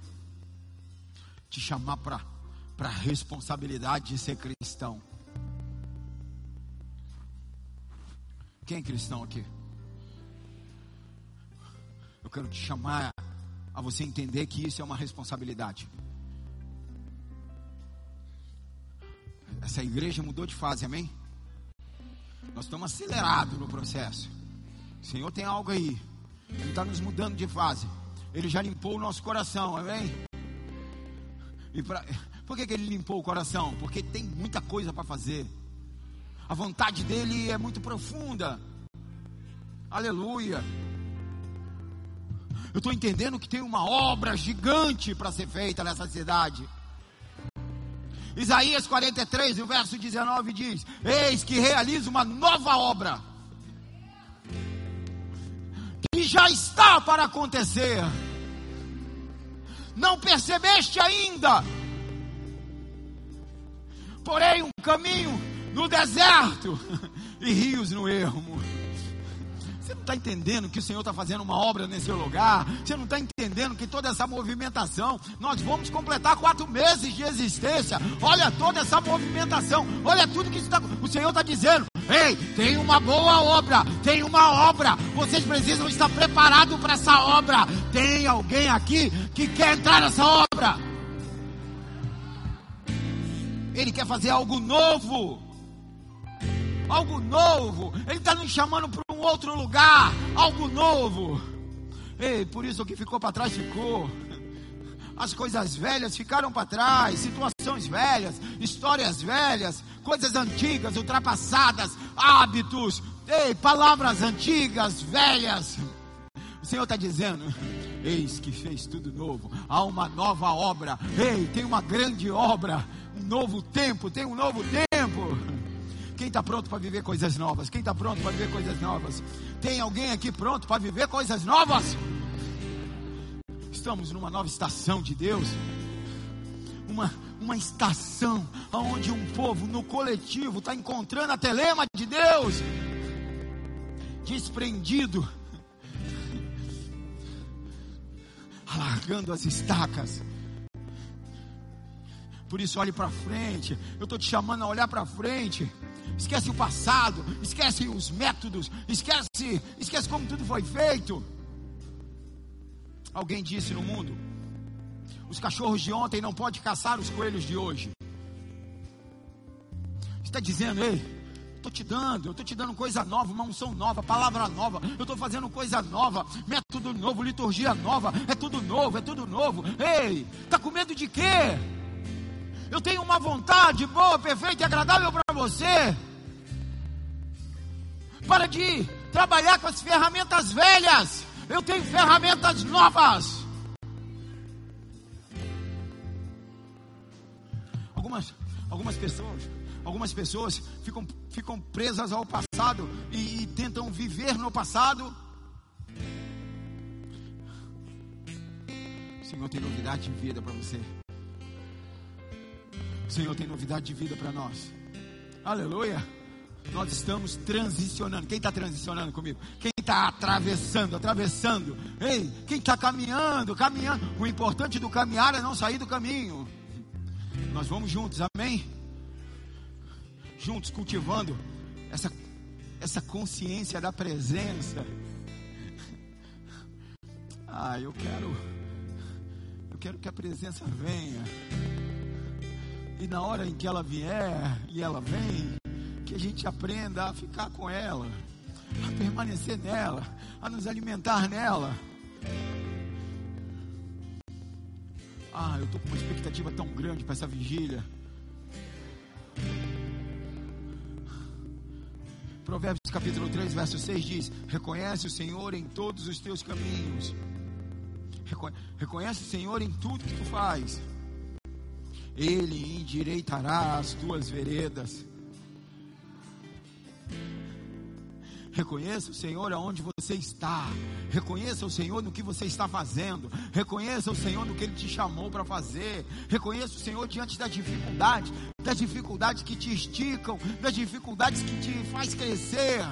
te chamar para a responsabilidade de ser cristão. Quem é cristão aqui? Eu quero te chamar a você entender que isso é uma responsabilidade. Essa igreja mudou de fase, amém? Nós estamos acelerados no processo. O Senhor tem algo aí. Ele está nos mudando de fase. Ele já limpou o nosso coração, amém? E pra... Por que, que ele limpou o coração? Porque tem muita coisa para fazer. A vontade dele é muito profunda. Aleluia. Eu estou entendendo que tem uma obra gigante para ser feita nessa cidade. Isaías 43, o verso 19 diz: Eis que realiza uma nova obra que já está para acontecer. Não percebeste ainda? Porém, um caminho no deserto e rios no ermo. Você não está entendendo que o Senhor está fazendo uma obra nesse lugar? Você não está entendendo que toda essa movimentação, nós vamos completar quatro meses de existência. Olha toda essa movimentação, olha tudo que está, o Senhor está dizendo. Ei, tem uma boa obra, tem uma obra. Vocês precisam estar preparados para essa obra. Tem alguém aqui que quer entrar nessa obra? Ele quer fazer algo novo algo novo. Ele está nos chamando para um outro lugar, algo novo. Ei, por isso o que ficou para trás ficou. As coisas velhas ficaram para trás, situações velhas, histórias velhas, coisas antigas, ultrapassadas, hábitos, ei, palavras antigas, velhas. O Senhor está dizendo: Eis que fez tudo novo, há uma nova obra, ei, tem uma grande obra, um novo tempo, tem um novo tempo. Quem está pronto para viver coisas novas? Quem está pronto para viver coisas novas? Tem alguém aqui pronto para viver coisas novas? Estamos numa nova estação de Deus. Uma, uma estação onde um povo no coletivo está encontrando a telema de Deus, desprendido, alargando as estacas. Por isso, olhe para frente. Eu estou te chamando a olhar para frente esquece o passado, esquece os métodos, esquece, esquece como tudo foi feito. Alguém disse no mundo: os cachorros de ontem não podem caçar os coelhos de hoje. Está dizendo, ei, estou te dando, eu estou te dando coisa nova, uma unção nova, palavra nova, eu estou fazendo coisa nova, método novo, liturgia nova, é tudo novo, é tudo novo. Ei, está com medo de quê? Eu tenho uma vontade boa, perfeita e agradável para você. Para de trabalhar com as ferramentas velhas. Eu tenho ferramentas novas. Algumas, algumas pessoas, algumas pessoas ficam, ficam presas ao passado e, e tentam viver no passado. O Senhor tem novidade de vida para você. O Senhor tem novidade de vida para nós. Aleluia. nós estamos transicionando. Quem está transicionando comigo? Quem está atravessando, atravessando? Ei, quem está caminhando, caminhando? O importante do caminhar é não sair do caminho. Nós vamos juntos, amém? Juntos cultivando essa, essa consciência da presença. Ah, eu quero, eu quero que a presença venha. E na hora em que ela vier, e ela vem, que a gente aprenda a ficar com ela, a permanecer nela, a nos alimentar nela. Ah, eu estou com uma expectativa tão grande para essa vigília. Provérbios capítulo 3, verso 6 diz: Reconhece o Senhor em todos os teus caminhos. Reconhece o Senhor em tudo que tu faz. Ele endireitará as tuas veredas. Reconheça o Senhor aonde você está. Reconheça o Senhor no que você está fazendo. Reconheça o Senhor no que Ele te chamou para fazer. Reconheça o Senhor diante das dificuldades, das dificuldades que te esticam, das dificuldades que te faz crescer.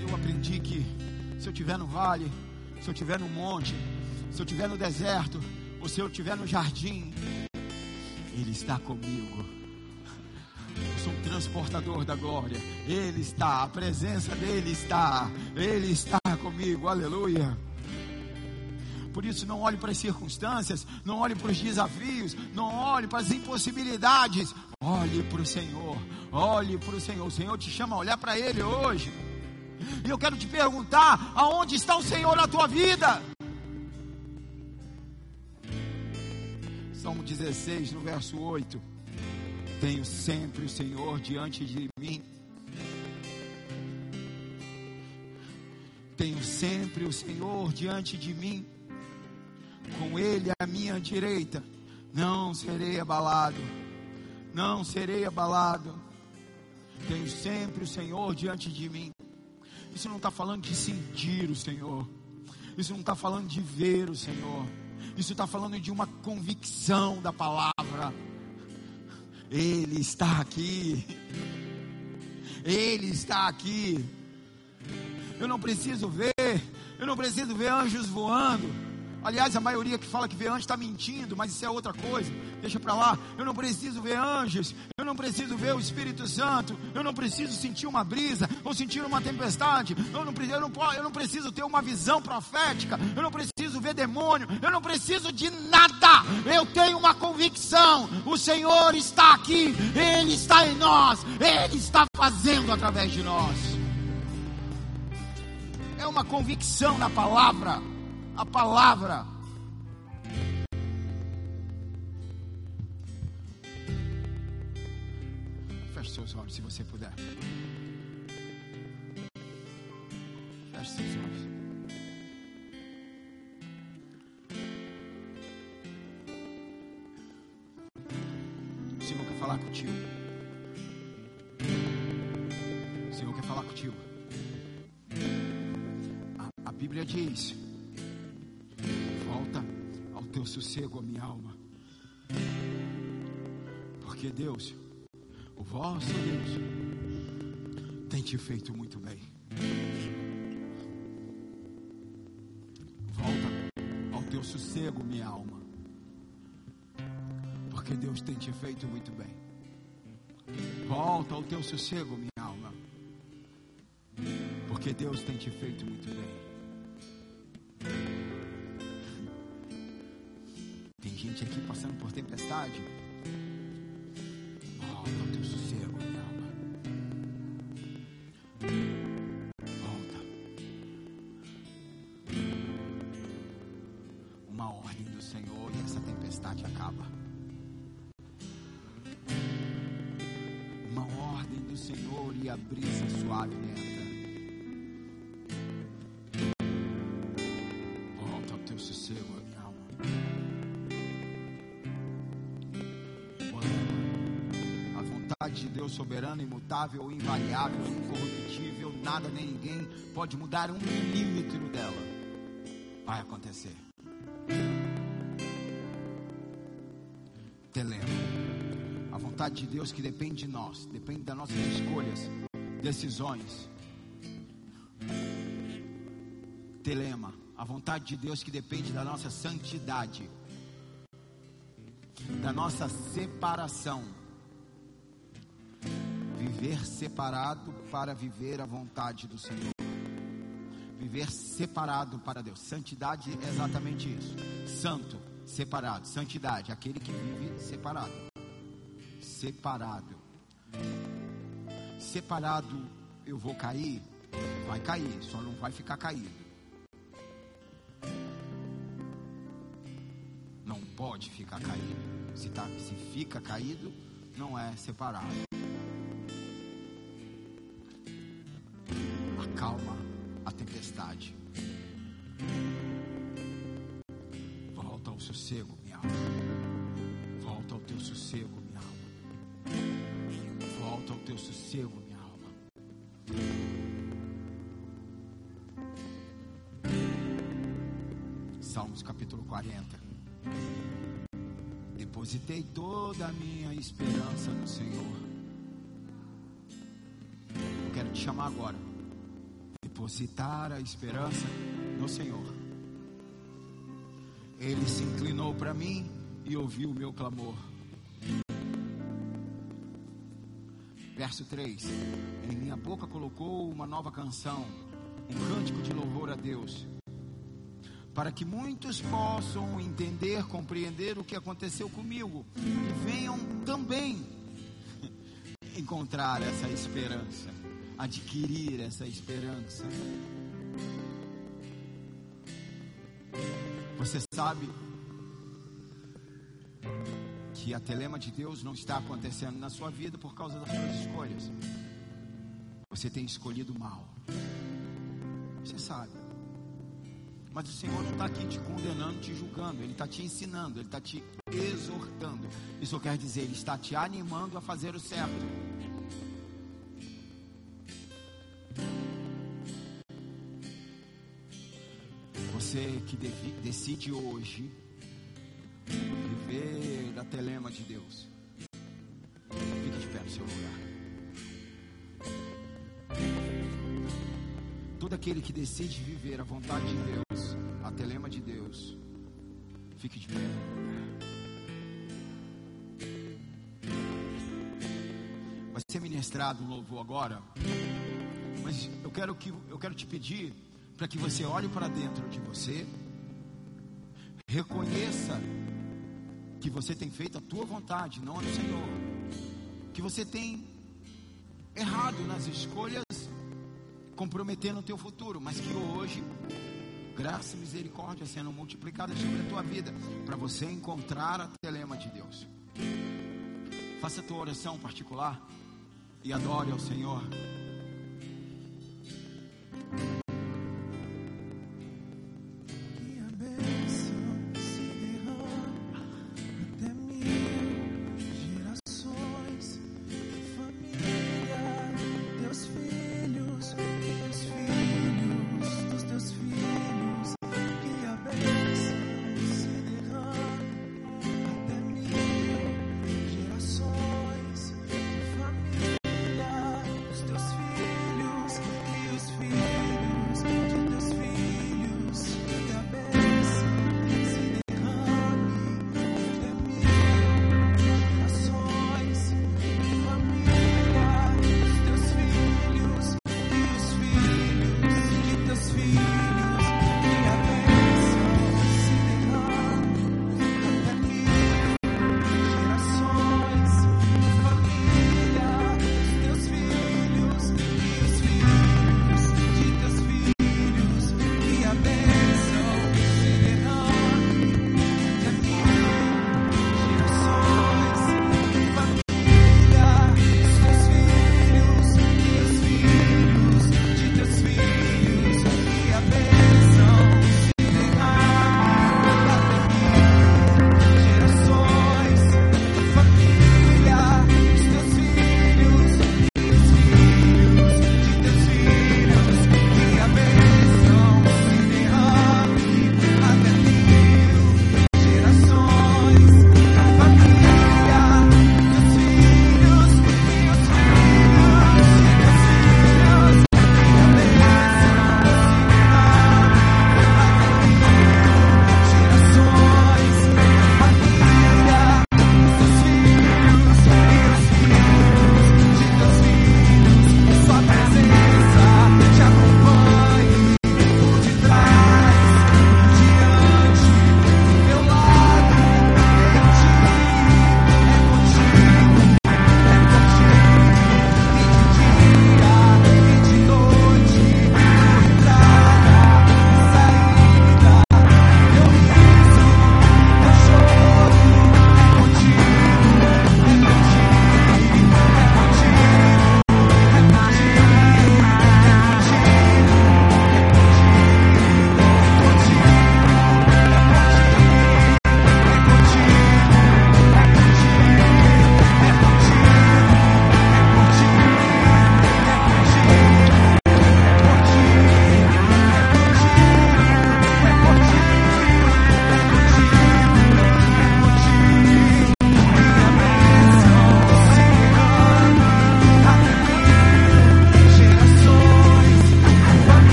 Eu, eu aprendi que se eu estiver no vale, se eu estiver no monte, se eu estiver no deserto, ou se eu estiver no jardim, Ele está comigo. Sou um transportador da glória. Ele está, a presença dele está. Ele está comigo. Aleluia. Por isso, não olhe para as circunstâncias, não olhe para os desafios, não olhe para as impossibilidades. Olhe para o Senhor, olhe para o Senhor. O Senhor te chama a olhar para Ele hoje. E eu quero te perguntar: aonde está o Senhor na tua vida? Salmo 16, no verso 8. Tenho sempre o Senhor diante de mim. Tenho sempre o Senhor diante de mim. Com Ele à minha direita. Não serei abalado. Não serei abalado. Tenho sempre o Senhor diante de mim. Isso não está falando de sentir o Senhor. Isso não está falando de ver o Senhor. Isso está falando de uma convicção da palavra. Ele está aqui. Ele está aqui. Eu não preciso ver, eu não preciso ver anjos voando. Aliás, a maioria que fala que vê anjo está mentindo, mas isso é outra coisa. Deixa para lá. Eu não preciso ver anjos, eu não preciso ver o Espírito Santo, eu não preciso sentir uma brisa ou sentir uma tempestade. Eu não, eu não, eu não preciso ter uma visão profética, eu não preciso ver demônio, eu não preciso de nada. Eu tenho uma convicção: o Senhor está aqui, Ele está em nós, Ele está fazendo através de nós. É uma convicção na palavra a palavra. Feche seus olhos se você puder. Feche seus olhos. O Senhor quer falar contigo. O Senhor quer falar contigo. A, a Bíblia diz sossego, a minha alma. Porque Deus, o vosso Deus, tem te feito muito bem. Volta ao teu sossego, minha alma. Porque Deus tem te feito muito bem. Volta ao teu sossego, minha alma. Porque Deus tem te feito muito bem. Gente aqui passando por tempestade. Volta ao teu sossego, minha alma. Volta. Uma ordem do Senhor e essa tempestade acaba. Uma ordem do Senhor e a brisa suave entra. Deus soberano, imutável, invariável, incorruptível, nada nem ninguém pode mudar um milímetro dela. Vai acontecer. Telema. vontade de Deus que depende de nós, depende das nossas escolhas, decisões. Telema, a vontade de Deus que depende da nossa santidade, da nossa separação. Viver separado para viver a vontade do Senhor. Viver separado para Deus. Santidade é exatamente isso. Santo, separado. Santidade, aquele que vive separado. Separado. Separado, eu vou cair? Vai cair, só não vai ficar caído. Não pode ficar caído. Se, tá, se fica caído, não é separado. Salmos capítulo 40. Depositei toda a minha esperança no Senhor. Eu quero te chamar agora. Depositar a esperança no Senhor. Ele se inclinou para mim e ouviu o meu clamor. Verso 3: Em minha boca colocou uma nova canção, um cântico de louvor a Deus, para que muitos possam entender, compreender o que aconteceu comigo e venham também encontrar essa esperança, adquirir essa esperança. Você sabe que a telema de Deus não está acontecendo na sua vida por causa das suas escolhas. Você tem escolhido mal. Você sabe. Mas o Senhor não está aqui te condenando, te julgando. Ele está te ensinando, Ele está te exortando. Isso quer dizer, Ele está te animando a fazer o certo. Você que decide hoje viver da telema de Deus. Fique de pé no seu lugar. Todo aquele que decide viver a vontade de Deus, telema de Deus, fique de pé. Vai ser ministrado um louvor agora, mas eu quero que eu quero te pedir para que você olhe para dentro de você, reconheça que você tem feito a tua vontade, não a do Senhor. Que você tem errado nas escolhas, comprometendo o teu futuro, mas que hoje, graça e misericórdia sendo multiplicadas sobre a tua vida, para você encontrar a telema de Deus. Faça a tua oração particular e adore ao Senhor.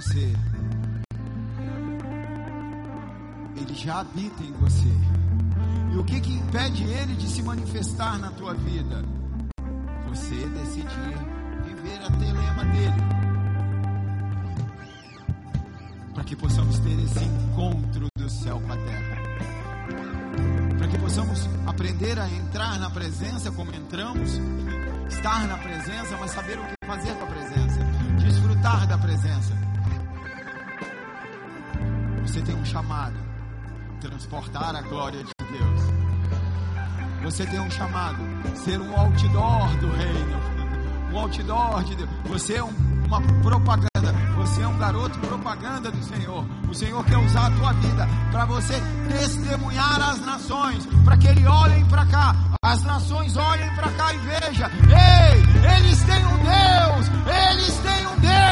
Você. Ele já habita em você. E o que que impede ele de se manifestar na tua vida? Você decidir viver a telema dele. Para que possamos ter esse encontro do céu com a terra. Para que possamos aprender a entrar na presença como entramos, estar na presença, mas saber o que fazer com a presença, desfrutar da presença. Você tem um chamado. Transportar a glória de Deus. Você tem um chamado, ser um outdoor do reino, um outdoor de Deus. Você é um, uma propaganda, você é um garoto propaganda do Senhor. O Senhor quer usar a tua vida para você testemunhar às nações, para que eles olhem para cá, as nações olhem para cá e vejam: ei, eles têm um Deus, eles têm um Deus,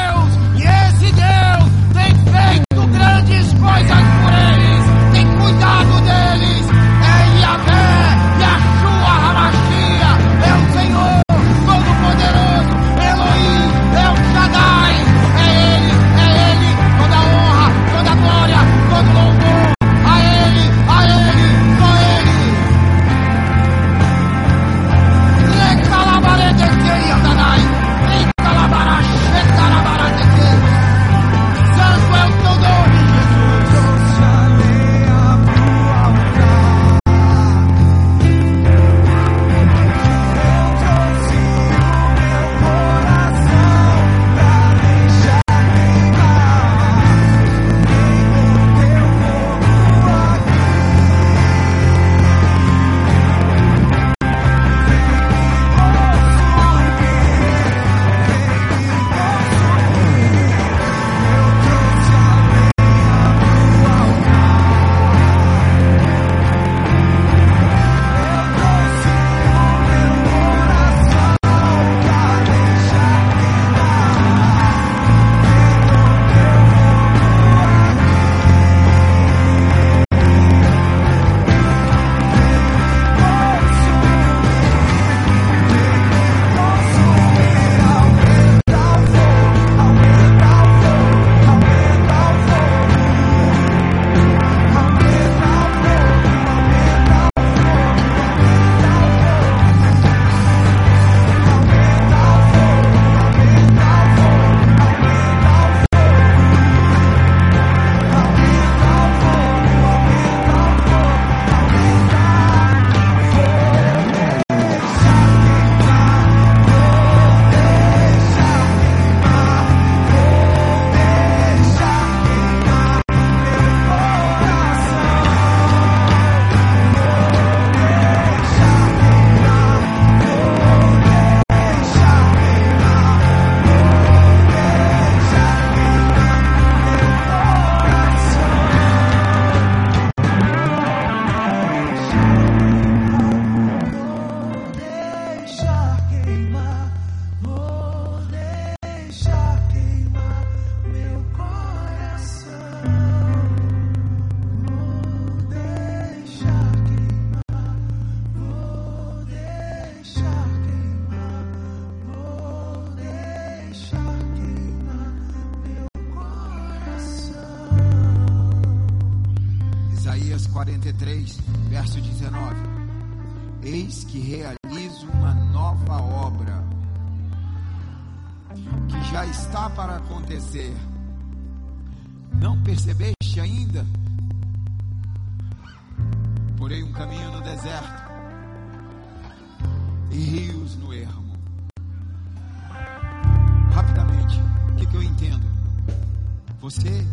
Você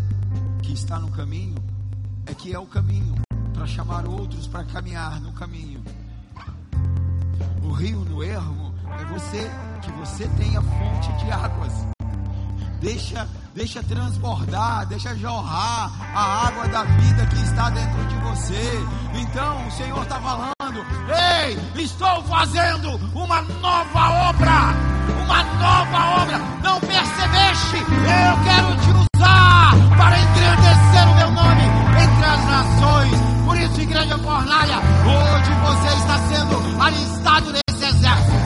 que está no caminho é que é o caminho para chamar outros para caminhar no caminho. O rio no ermo é você que você tem a fonte de águas. Deixa, deixa transbordar, deixa jorrar a água da vida que está dentro de você. Então o Senhor está falando: Ei, estou fazendo uma nova obra, uma nova obra. Não percebeste? Eu quero te para engrandecer o meu nome entre as nações. Por isso, Igreja Fornalha, hoje você está sendo alistado nesse exército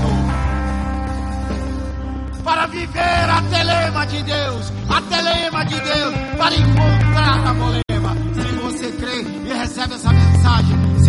para viver a telema de Deus, a telema de Deus, para encontrar a bolema. Se você crê e recebe essa mensagem,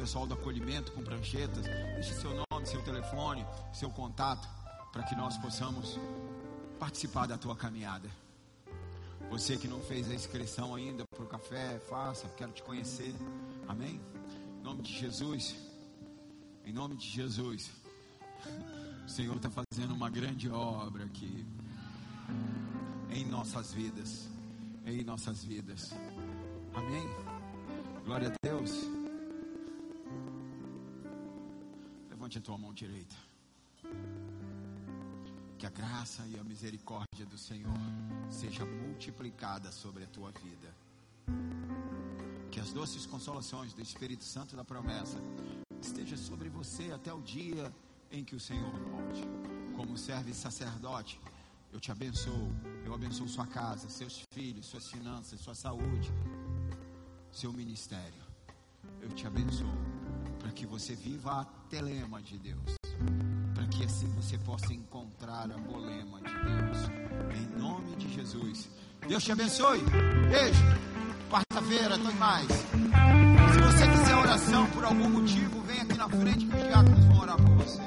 pessoal do acolhimento com pranchetas. Deixe seu nome, seu telefone, seu contato, para que nós possamos participar da tua caminhada. Você que não fez a inscrição ainda para o café, faça, quero te conhecer. Amém? Em nome de Jesus. Em nome de Jesus. O Senhor está fazendo uma grande obra aqui. Em nossas vidas. Em nossas vidas. Amém? Glória a Deus. Levante a tua mão direita. Que a graça e a misericórdia do Senhor seja multiplicada sobre a tua vida. Que as doces consolações do Espírito Santo da promessa esteja sobre você até o dia em que o Senhor volte. Como servo e sacerdote, eu te abençoo. Eu abençoo sua casa, seus filhos, suas finanças, sua saúde, seu ministério. Eu te abençoo para que você viva a telema de Deus, para que assim você possa encontrar a bolema de Deus, em nome de Jesus. Deus te abençoe. Beijo. Quarta-feira, tem mais. Se você quiser oração por algum motivo, vem aqui na frente que os diáconos vão orar por você.